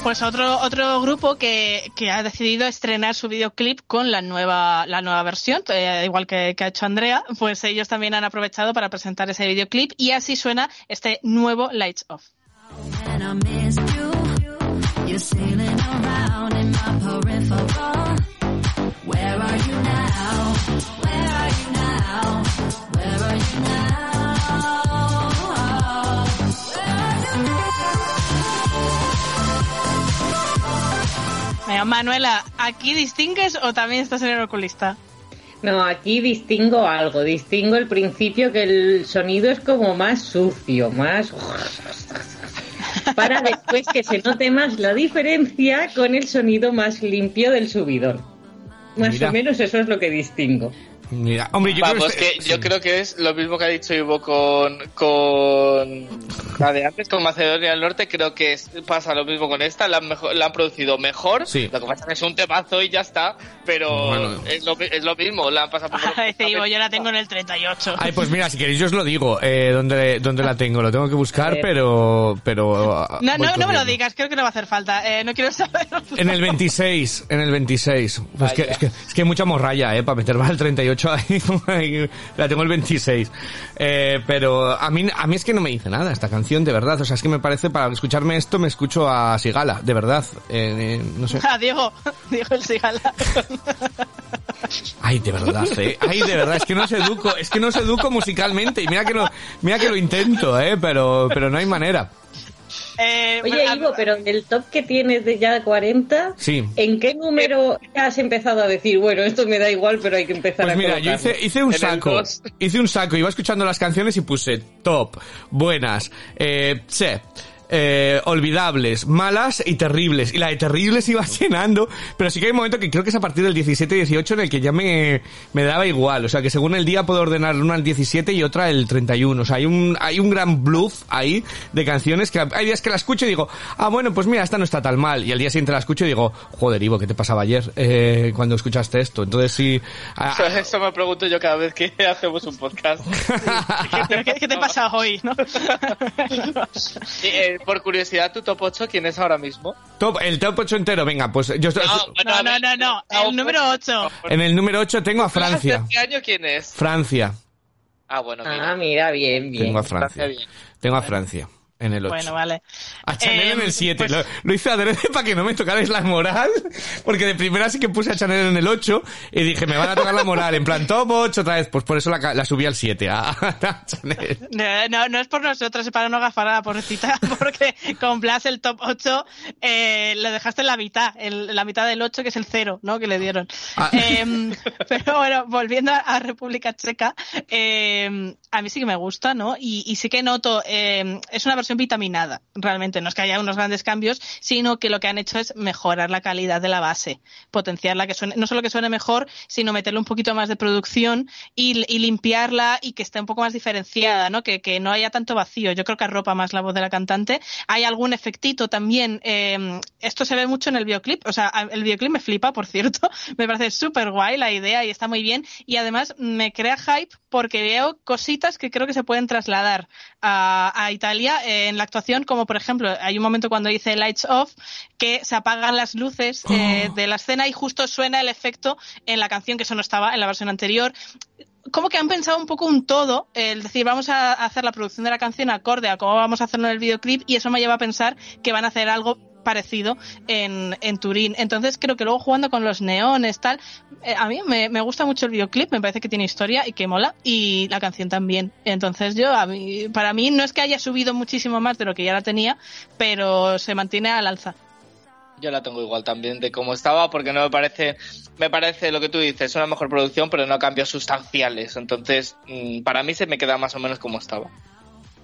Pues otro, otro grupo que, que ha decidido estrenar su videoclip con la nueva, la nueva versión, eh, igual que, ha hecho Andrea, pues ellos también han aprovechado para presentar ese videoclip y así suena este nuevo Lights Off. Manuela, ¿aquí distingues o también estás en el oculista? No, aquí distingo algo. Distingo el principio que el sonido es como más sucio, más... *laughs* Para después que se note más la diferencia con el sonido más limpio del subidor. Más Mira. o menos eso es lo que distingo. Mira, hombre, yo Vamos, creo que este- yo sí. creo que es lo mismo que ha dicho Ivo con, con la de antes, con Macedonia del Norte. Creo que es- pasa lo mismo con esta. La han, mejor- la han producido mejor. Sí. Lo que pasa es que es un temazo y ya está. Pero Bueno. es, lo, es lo mismo. La han pasado por *laughs* Ivo, yo la tengo en el 38. Ay, pues mira, si queréis yo os lo digo, eh, ¿dónde, dónde la tengo. Lo tengo que buscar, pero... pero ah, No, voy no, no me lo digas, creo que no va a hacer falta. Eh, no quiero saber. En el 26, en el 26. Pues es, que, es, que, es que hay mucha morralla, ¿eh? Para meter más el 38 ahí, *laughs* ahí, la tengo el 26. Eh, pero a mí, a mí es que no me dice nada esta canción, de verdad. O sea, es que me parece, para escucharme esto, me escucho a Sigala, de verdad. Eh, eh, no sé. *laughs* Ah, Diego, Diego el Sigala. Ay, de verdad, ¿eh? Ay, de verdad, es que no os educo, es que no os educo musicalmente. Y mira que lo, mira que lo intento, ¿eh? Pero, pero no hay manera. Eh, Oye, pero- Ivo, pero del top que tienes de ya 40, Sí. ¿en qué número has empezado a decir, bueno, esto me da igual, pero hay que empezar Pues a mira, yo colocarlo"? hice, hice un el saco. Hice un saco, iba escuchando las canciones y puse top, buenas, eh, che, eh, olvidables, malas y terribles. Y la de terribles iba *laughs* llenando, pero sí que hay un momento que creo que es a partir del 17-18 en el que ya me, me daba igual. O sea, que según el día puedo ordenar una al 17 y otra el 31. O sea, hay un, hay un gran bluff ahí de canciones que hay días que la escucho y digo, ah, bueno, pues mira, esta no está tan mal. Y al día siguiente la escucho y digo, joder, Ivo, ¿qué te pasaba ayer eh, cuando escuchaste esto? Entonces sí... ah, *laughs* Eso, eso me pregunto yo cada vez que *laughs* hacemos un podcast. ¿Qué, qué- qué te pasa hoy, no? Eh, por curiosidad, tu top 8, ¿quién es ahora mismo? Top, el top 8 entero, venga, pues yo estoy... No, no, no, no. El número 8. En el número 8 tengo a Francia. ¿Este año quién es? Francia. Ah, bueno, Ah, mira. mira, bien, bien. Tengo a Francia. Francia, bien. Tengo a Francia. En el 8. Bueno, vale. A Chanel Eh, en el 7. pues- Lo, lo hice adrede *laughs* para que no me tocarais la moral. Porque de primera sí que puse a Chanel en el 8. Y dije, me van a tocar la moral. En plan, top 8 otra vez. Pues por eso la, la subí al 7. A, a Chanel. No, no, no es por nosotros, es para no gafar a la pobrecita, *laughs* porque con Blas el top 8 eh, lo dejaste en la mitad, en la mitad del 8 que es el 0, ¿no? Que le dieron. Ah. *laughs* Em, pero bueno, volviendo a, República Checa, em, a mí sí que me gusta, ¿no? Y, y sí que noto, em, es una versión vitaminada, realmente, no es que haya unos grandes cambios, sino que lo que han hecho es mejorar la calidad de la base, potenciarla, que suene, no solo que suene mejor, sino meterle un poquito más de producción y, limpiarla y que esté un poco más diferenciada, ¿no? Que, no haya tanto vacío. Yo creo que arropa más la voz de la cantante. Hay algún efectito también. eh, esto se ve mucho en el videoclip. O sea, el videoclip me flipa, por cierto. *laughs* Me parece súper guay la idea y está muy bien. Y además me crea hype porque veo cositas que creo que se pueden trasladar a, a Italia eh, en la actuación, como por ejemplo, hay un momento cuando dice lights off, que se apagan las luces eh, de la escena y justo suena el efecto en la canción, que eso no estaba en la versión anterior. Como que han pensado un poco un todo, el decir, vamos a hacer la producción de la canción acorde a cómo vamos a hacerlo en el videoclip y eso me lleva a pensar que van a hacer algo parecido en, en Turín. Entonces creo que luego jugando con los neones, tal, eh, a mí me, me gusta mucho el videoclip, me parece que tiene historia y que mola y la canción también. Entonces yo, a mí, para mí no es que haya subido muchísimo más de lo que ya la tenía, pero se mantiene al alza. Yo la tengo igual también de cómo estaba, porque no me parece, me parece lo que tú dices, una mejor producción, pero no cambios sustanciales. Entonces, mm, para mí se me queda más o menos como estaba.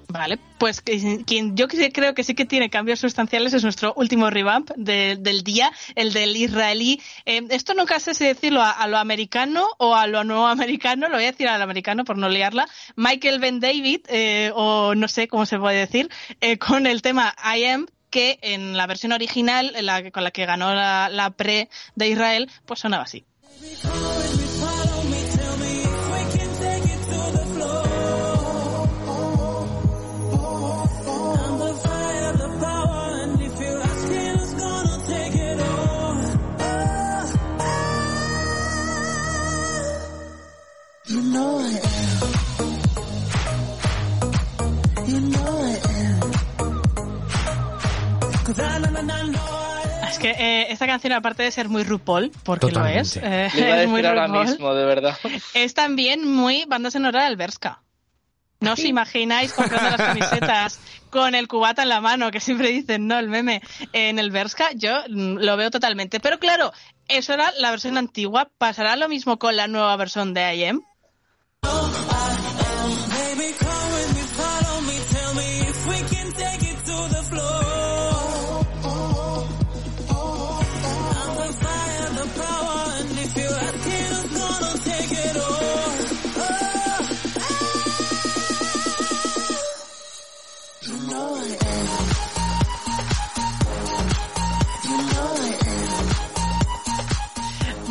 Vale, pues quien yo creo que sí que tiene cambios sustanciales es nuestro último revamp de- del día, el del israelí. Eh, esto nunca sé si decirlo a, lo americano o a lo no americano, lo voy a decir al americano por no liarla. Michael Ben David, eh, o no sé cómo se puede decir, eh, con el tema I Am, que en la versión original, la, con la que ganó la, la pre de Israel, pues sonaba así. Know I am. You know I am. 'Cause I know, know, know, know I Es que eh, esta canción, aparte de ser muy RuPaul, porque lo es, eh, Le iba a *laughs* es muy ahora RuPaul, mismo, de verdad. es también muy banda sonora del Berska. No os imagináis comprando las camisetas con el cubata en la mano, que siempre dicen, no, el meme, en el Berska, yo mm, lo veo totalmente. Pero claro, eso era la versión antigua. ¿Pasará lo mismo con la nueva versión de IM? Oh,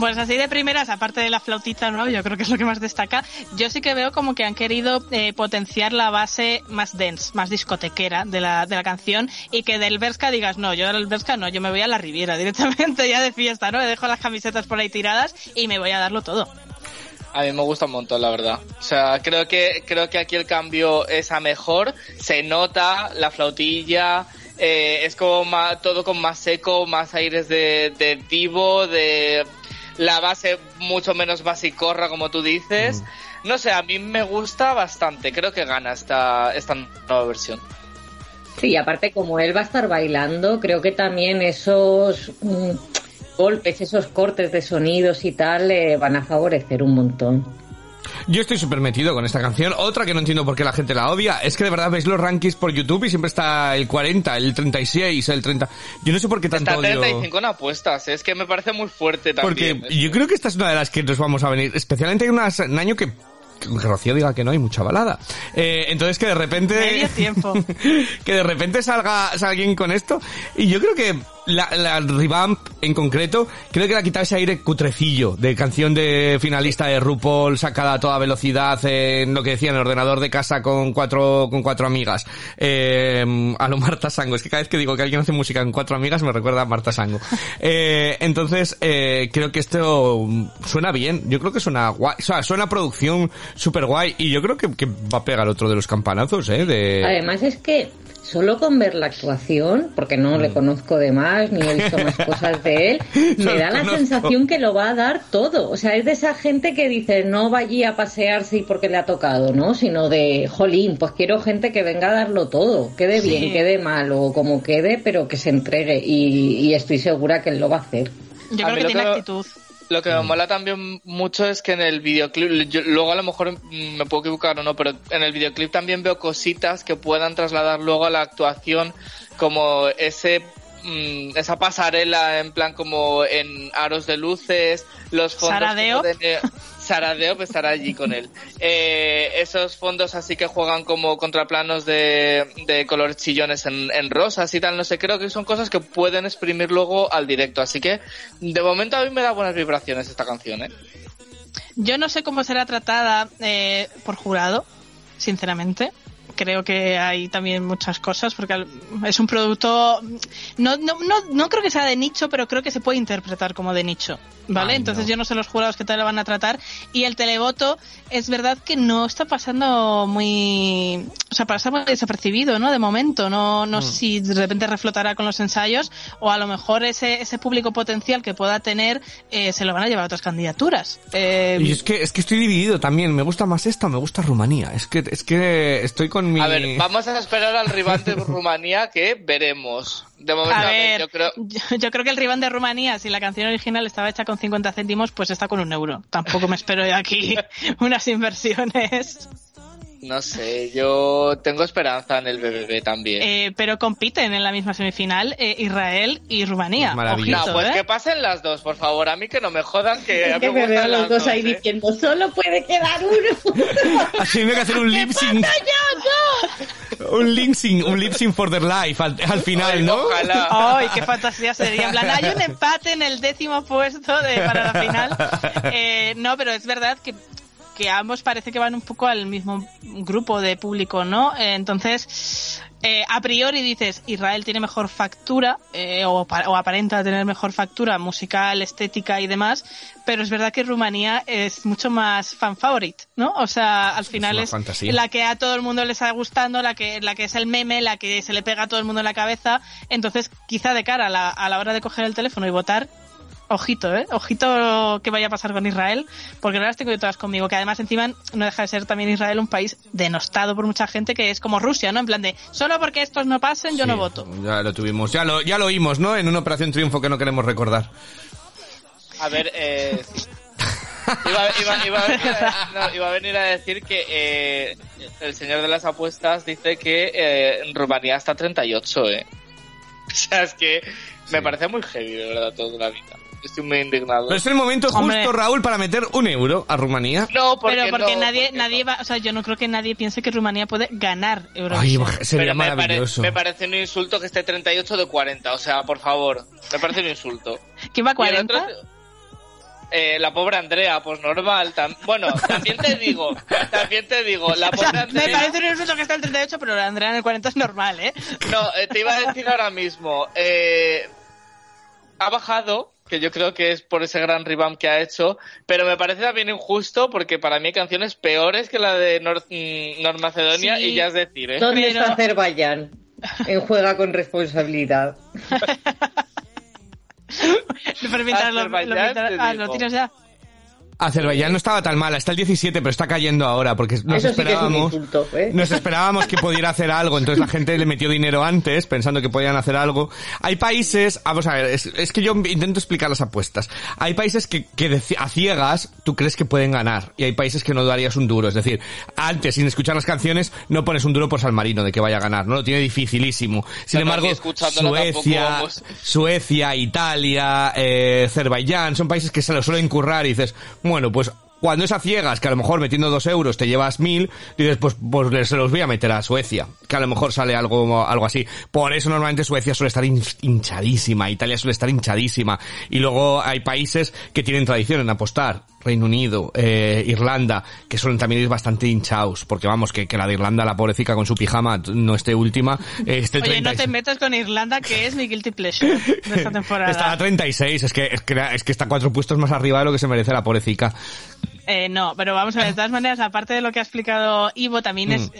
Pues así de primeras, aparte de la flautita, ¿no? Yo creo que es lo que más destaca. Yo sí que veo como que han querido eh, potenciar la base más dense, más discotequera de la, de la canción y que del Berska digas, no, yo del Berska no, yo me voy a la Riviera *laughs* directamente ya de fiesta, ¿no? Me dejo las camisetas por ahí tiradas y me voy a darlo todo. A mí me gusta un montón, la verdad. O sea, creo que, creo que aquí el cambio es a mejor. Se nota la flautilla, eh, es como todo con más seco, más aires de, de divo, de la base mucho menos basicorra, como tú dices. No sé, a mí me gusta bastante. Creo que gana esta, esta nueva versión. Sí, y aparte como él va a estar bailando, creo que también esos mm, golpes, esos cortes de sonidos y tal le van a favorecer un montón. Yo estoy súper metido con esta canción. Otra que no entiendo por qué la gente la odia es que de verdad veis los rankings por YouTube y siempre está el 40, el 36, el 30. Yo no sé por qué tanto Está odio. 35 en apuestas, ¿eh? es que me parece muy fuerte Porque también. yo creo que esta es una de las que nos vamos a venir. Especialmente en un año que Rocío diga que no hay mucha balada. Eh, entonces que de repente... Medio tiempo. *laughs* que de repente salga, salga alguien con esto. Y yo creo que la, la revamp en concreto, creo que le ha quitado ese aire cutrecillo de canción de finalista de RuPaul sacada a toda velocidad en lo que decía en el ordenador de casa con cuatro, con cuatro amigas. Eh, a lo Marta Sango. Es que cada vez que digo que alguien hace música con cuatro amigas me recuerda a Marta Sango. Eh, entonces, eh, creo que esto suena bien. Yo creo que suena guay. O sea, suena producción súper guay. Y yo creo que, que va a pegar otro de los campanazos, eh, de... Además es que solo con ver la actuación, porque no Mm. le conozco de más, ni he visto más *laughs* cosas de él, me da la conozco. sensación que lo va a dar todo. O sea, es de esa gente que dice, no va allí a pasearse y porque le ha tocado, ¿no? Sino de, jolín, pues quiero gente que venga a darlo todo, quede Sí. bien, quede mal o como quede, pero que se entregue. Y, y estoy segura que él lo va a hacer. Yo A creo mí que tiene que- actitud. Lo que me mola también mucho es que en el videoclip, yo- luego a lo mejor mm, me puedo equivocar o no, pero en el videoclip también veo cositas que puedan trasladar luego a la actuación, como ese mm, esa pasarela en plan como en aros de luces, los fondos Saradeo. de ne- Saradeo, pues estará allí con él. Eh, esos fondos así que juegan como contraplanos de, de colores chillones en, en rosas y tal, no sé, creo que son cosas que pueden exprimir luego al directo. Así que, de momento a mí me da buenas vibraciones esta canción, ¿eh? Yo no sé cómo será tratada eh, por jurado, sinceramente. Creo que hay también muchas cosas porque es un producto no, no, no, no creo que sea de nicho, pero creo que se puede interpretar como de nicho, ¿vale? Ay, Entonces no. yo no sé los jurados qué tal lo van a tratar y el televoto es verdad que no está pasando muy, o sea, pasa muy desapercibido, ¿no? De momento, no Mm. no sé si de repente reflotará con los ensayos o a lo mejor ese ese público potencial que pueda tener eh, se lo van a llevar a otras candidaturas. Eh, Y es que, es que estoy dividido también. Me gusta más esta, me gusta Rumanía. Es que, es que estoy con mi... A ver, vamos a esperar al rival de Rumanía que veremos. De momento, A ver, yo creo... yo, yo creo que el rival de Rumanía, si la canción original estaba hecha con 50 céntimos, pues está con un euro. Tampoco me espero aquí *laughs* unas inversiones. No sé, yo tengo esperanza en el BBB también. Eh, pero compiten en la misma semifinal eh, Israel y Rumanía. Maravilloso. no, pues ¿eh? que pasen las dos, por favor. A mí que no me jodan, que a mí que me me veo los las dos ahí ¿eh? diciendo, solo puede quedar uno. *laughs* Así tengo que hacer un lip sync. Un lip sync, un lip sync for their life al, al final, Ay, ¿no? Ojalá. ¡Ay, qué fantasía sería! En plan, hay un empate en el décimo puesto de, para la final. *laughs* Eh, no, pero es verdad que, que ambos parece que van un poco al mismo grupo de público, ¿no? Eh, entonces, eh, a priori dices, Israel tiene mejor factura, eh, o, pa- o aparenta tener mejor factura musical, estética y demás, pero es verdad que Rumanía es mucho más fan favorite, ¿no? O sea, al final es la que a todo el mundo le está gustando, la que, la que es el meme, la que se le pega a todo el mundo en la cabeza. Entonces, quizá de cara a la, a la hora de coger el teléfono y votar, ojito, ¿eh? Ojito que vaya a pasar con Israel, porque no las tengo yo todas conmigo, que además encima no deja de ser también Israel un país denostado por mucha gente que es como Rusia, ¿no? En plan de, solo porque estos no pasen, yo no voto. Ya lo tuvimos, ya lo, ya lo oímos, ¿no? En una operación triunfo que no queremos recordar. A ver, eh... Iba, iba- iba a venir a, no, iba a venir a decir que eh, el señor de las apuestas dice que eh, en Rumanía está 38, ¿eh? *laughs* O sea, es que me Sí. parece muy heavy, de verdad, toda la vida. Estoy muy indignado. Pero es el momento Hombre. justo, Raúl, para meter un euro a Rumanía. No, porque Pero porque no, nadie, porque nadie no. va, o sea, yo no creo que nadie piense que Rumanía puede ganar Ay, Eurovisión. sería Pero me, pare- maravilloso. me parece un insulto que esté 38 de 40, o sea, por favor, me parece un insulto. ¿Quién va a Y el 40? otro- eh, la pobre Andrea, pues normal. tam- bueno, también te digo, también te digo, la *laughs* O sea, pobre me Andrea... parece un insulto que está en 38, pero la Andrea en el 40 es normal, ¿eh? No, eh, te iba a decir ahora mismo, eh, ha bajado, que yo creo que es por ese gran revamp que ha hecho, pero me parece también injusto porque para mí hay canciones peores que la de Nor mm, North Macedonia Sí. y ya es decir, ¿eh? ¿Dónde está Azerbaiyán? En juega con responsabilidad. *laughs* No, pero mientras lo, lo- Azerbaiyán, mientras- te ah, lo tienes ya. Azerbaiyán no estaba tan mala, está el 17, pero está cayendo ahora, porque nos Eso sí que es un esperábamos, insulto, ¿eh? nos esperábamos que pudiera hacer algo, entonces la gente le metió dinero antes, pensando que podían hacer algo. Hay países, vamos a ver, es, es que yo intento explicar las apuestas. Hay países que, que de a ciegas tú crees que pueden ganar, y hay países que no darías un duro, es decir, antes, sin escuchar las canciones, no pones un duro por San Marino de que vaya a ganar, no lo tiene dificilísimo. Sin embargo, Suecia. Suecia, Italia, eh, Azerbaiyán, son países que se lo suelen currar y dices, bueno, pues cuando es a ciegas, que a lo mejor metiendo dos euros te llevas mil, dices, pues, pues se los voy a meter a Suecia, que a lo mejor sale algo, algo así. Por eso normalmente Suecia suele estar hin- hinchadísima, Italia suele estar hinchadísima. Y luego hay países que tienen tradición en apostar. Reino Unido, eh, Irlanda, que suelen también ir bastante hinchados, porque vamos, que, que la de Irlanda, la pobrecita con su pijama, no esté última, *laughs* esté Oye, no 36. te metas con Irlanda, que es mi guilty pleasure de esta *laughs* temporada. Está a 36, es que, es que, es que está cuatro puestos más arriba de lo que se merece la pobrecita. Eh, no, pero vamos a ver, de todas maneras, aparte de lo que ha explicado Ivo, también es, Mm.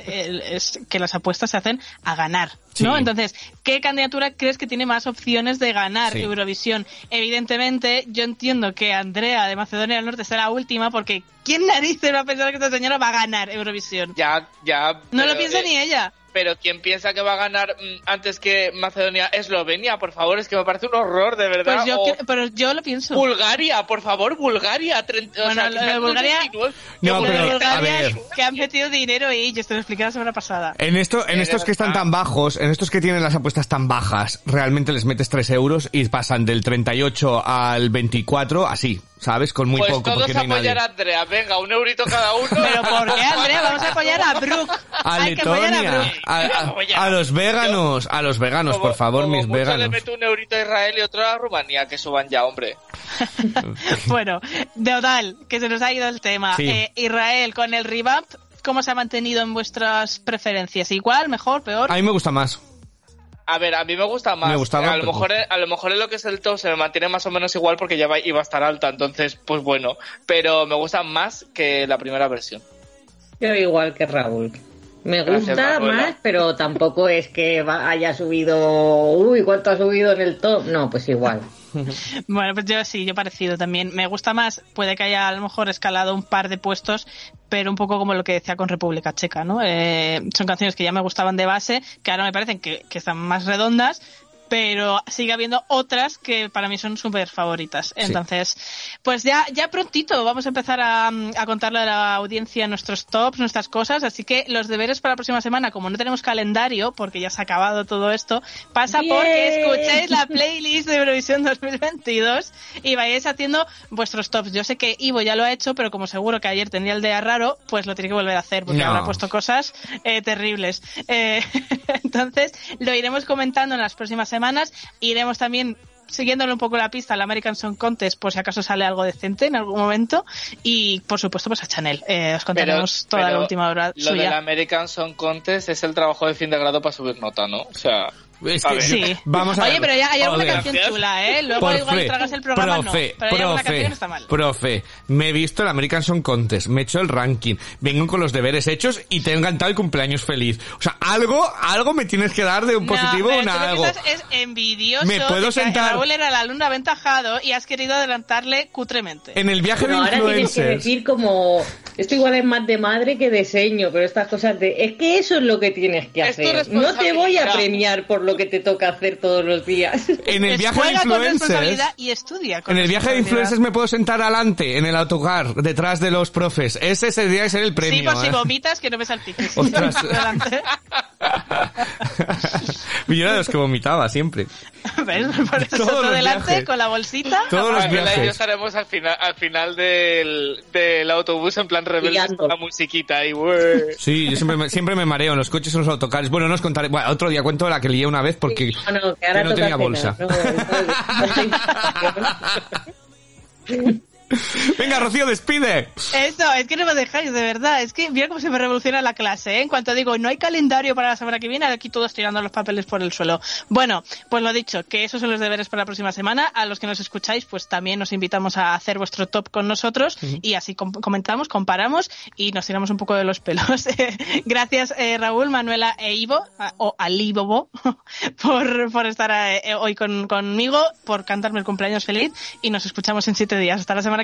es que las apuestas se hacen a ganar, ¿no? Sí. Entonces, ¿qué candidatura crees que tiene más opciones de ganar Sí. Eurovisión? Evidentemente, yo entiendo que Andrea de Macedonia del Norte sea la última, porque ¿quién narices va a pensar que esta señora va a ganar Eurovisión? Ya, ya. No lo piensa eh, ni ella. Pero quien piensa que va a ganar mm, antes que Macedonia, Eslovenia, por favor, es que me parece un horror, de verdad. Pues yo, O que- pero yo lo pienso. Bulgaria, por favor, Bulgaria. treinta- o Bueno, sea, lo de Bulgaria- 19, No, pero, a Bulgaria, ver. que han metido dinero y yo te lo expliqué la semana pasada. En esto, en estos que están tan bajos, en estos que tienen las apuestas tan bajas, realmente les metes 3 euros y pasan del 38 al 24, así, ¿sabes? Con muy pues poco, todos porque no hay nadie. apoyar a Andrea. Venga, un eurito cada uno. Pero ¿por qué, Andrea? *laughs* Vamos a apoyar a Brooke. A Hay que apoyar a Letonia, Brooke. A, a- a los veganos, a los veganos, por favor, como mis mucho le veganos. meto un eurito a Israel y otro a Rumanía, que suban ya, hombre. *laughs* Bueno, de total, que se nos ha ido el tema. Sí. Eh, Israel, con el revamp, ¿cómo se ha mantenido en vuestras preferencias? ¿Igual, mejor, peor? A mí me gusta más. A ver, a mí me gusta más. Me gustaba, a lo pero- mejor a lo mejor en lo que es el top se me mantiene más o menos igual porque ya va- iba a estar alta, entonces pues bueno, pero me gusta más que la primera versión. Yo igual que Raúl. Me gusta más, pero tampoco es que va- haya subido. Uy, ¿cuánto ha subido en el top? No, pues igual. *laughs* Bueno, pues yo sí, yo parecido también. Me gusta más, puede que haya a lo mejor escalado un par de puestos, pero un poco como lo que decía con República Checa, ¿no? Eh, son canciones que ya me gustaban de base, que ahora me parecen que, que están más redondas, pero sigue habiendo otras que para mí son súper favoritas. Entonces, pues ya, ya prontito vamos a empezar a, a contarle a la audiencia nuestros tops, nuestras cosas, así que los deberes para la próxima semana, como no tenemos calendario, porque ya se ha acabado todo esto, pasa Bien. porque escuchéis la playlist de Eurovisión 2022 y vayáis haciendo vuestros tops. Yo sé que Ivo ya lo ha hecho, pero como seguro que ayer tendría el día raro, pues lo tiene que volver a hacer porque No. habrá puesto cosas eh, terribles. Eh, *laughs* *laughs* entonces, lo iremos comentando en las próximas semanas. Iremos también siguiéndole un poco la pista al American Song Contest por si acaso sale algo decente en algún momento y por supuesto pues a Chanel eh, os contaremos toda la última hora Lo del American Song Contest es el trabajo de fin de grado para subir nota, ¿no? O sea, Es A que Sí. Vamos a Oye, ver. pero ya hay alguna canción chula, ¿eh? Luego Por igual fe, tragas el programa, profe, no. Pero profe, canción está mal. profe, me he visto el American Song Contest, me he hecho el ranking, vengo con los deberes hechos y te he encantado el cumpleaños feliz. O sea, algo, algo me tienes que dar de un positivo no, o algo. es envidioso ¿Me puedo sentar? Raúl era el alumno aventajado y has querido adelantarle cutremente. En el viaje Pero de ahora tienes que decir como. Esto igual es más de madre que de seño, pero estas cosas de. Es que eso es lo que tienes que Es hacer. No te voy a premiar por lo que te toca hacer todos los días. En el viaje de influencers. y estudia con En el viaje de influencers me puedo sentar adelante, en el autocar, detrás de los profes. Ese sería ser el premio. Sí, por si ¿eh? vomitas, que no me salpiques. *laughs* Ostras. *laughs* Adelante. *laughs* Yo era de los que vomitaba siempre. ¿Ves? Por eso Todos delante viajes. con la bolsita. Todos los Manuela y yo viajes. estaremos al final, al final del, del autobús en plan rebelde con la musiquita y. Sí, yo siempre me, siempre me mareo en los coches y en los autocares. Bueno, no os contaré. Bueno, otro día cuento la que lié una vez porque No, no, que ahora que no toca tenía bolsa. no. *laughs* *laughs* *laughs* Venga, Rocío, despide. Eso, es que no me dejáis, de verdad. Es que mira cómo se me revoluciona la clase, ¿eh? En cuanto digo, no hay calendario para la semana que viene, aquí todos tirando los papeles por el suelo. Bueno, pues lo dicho, que esos son los deberes para la próxima semana. A los que nos escucháis, pues también os invitamos a hacer vuestro top con nosotros y así com- comentamos, comparamos y nos tiramos un poco de los pelos. *laughs* Gracias, eh, Raúl, Manuela e Ivo, a- o Alibobo, *laughs* por, por estar eh, hoy con, conmigo, por cantarme el cumpleaños feliz y nos escuchamos en siete días. Hasta la semana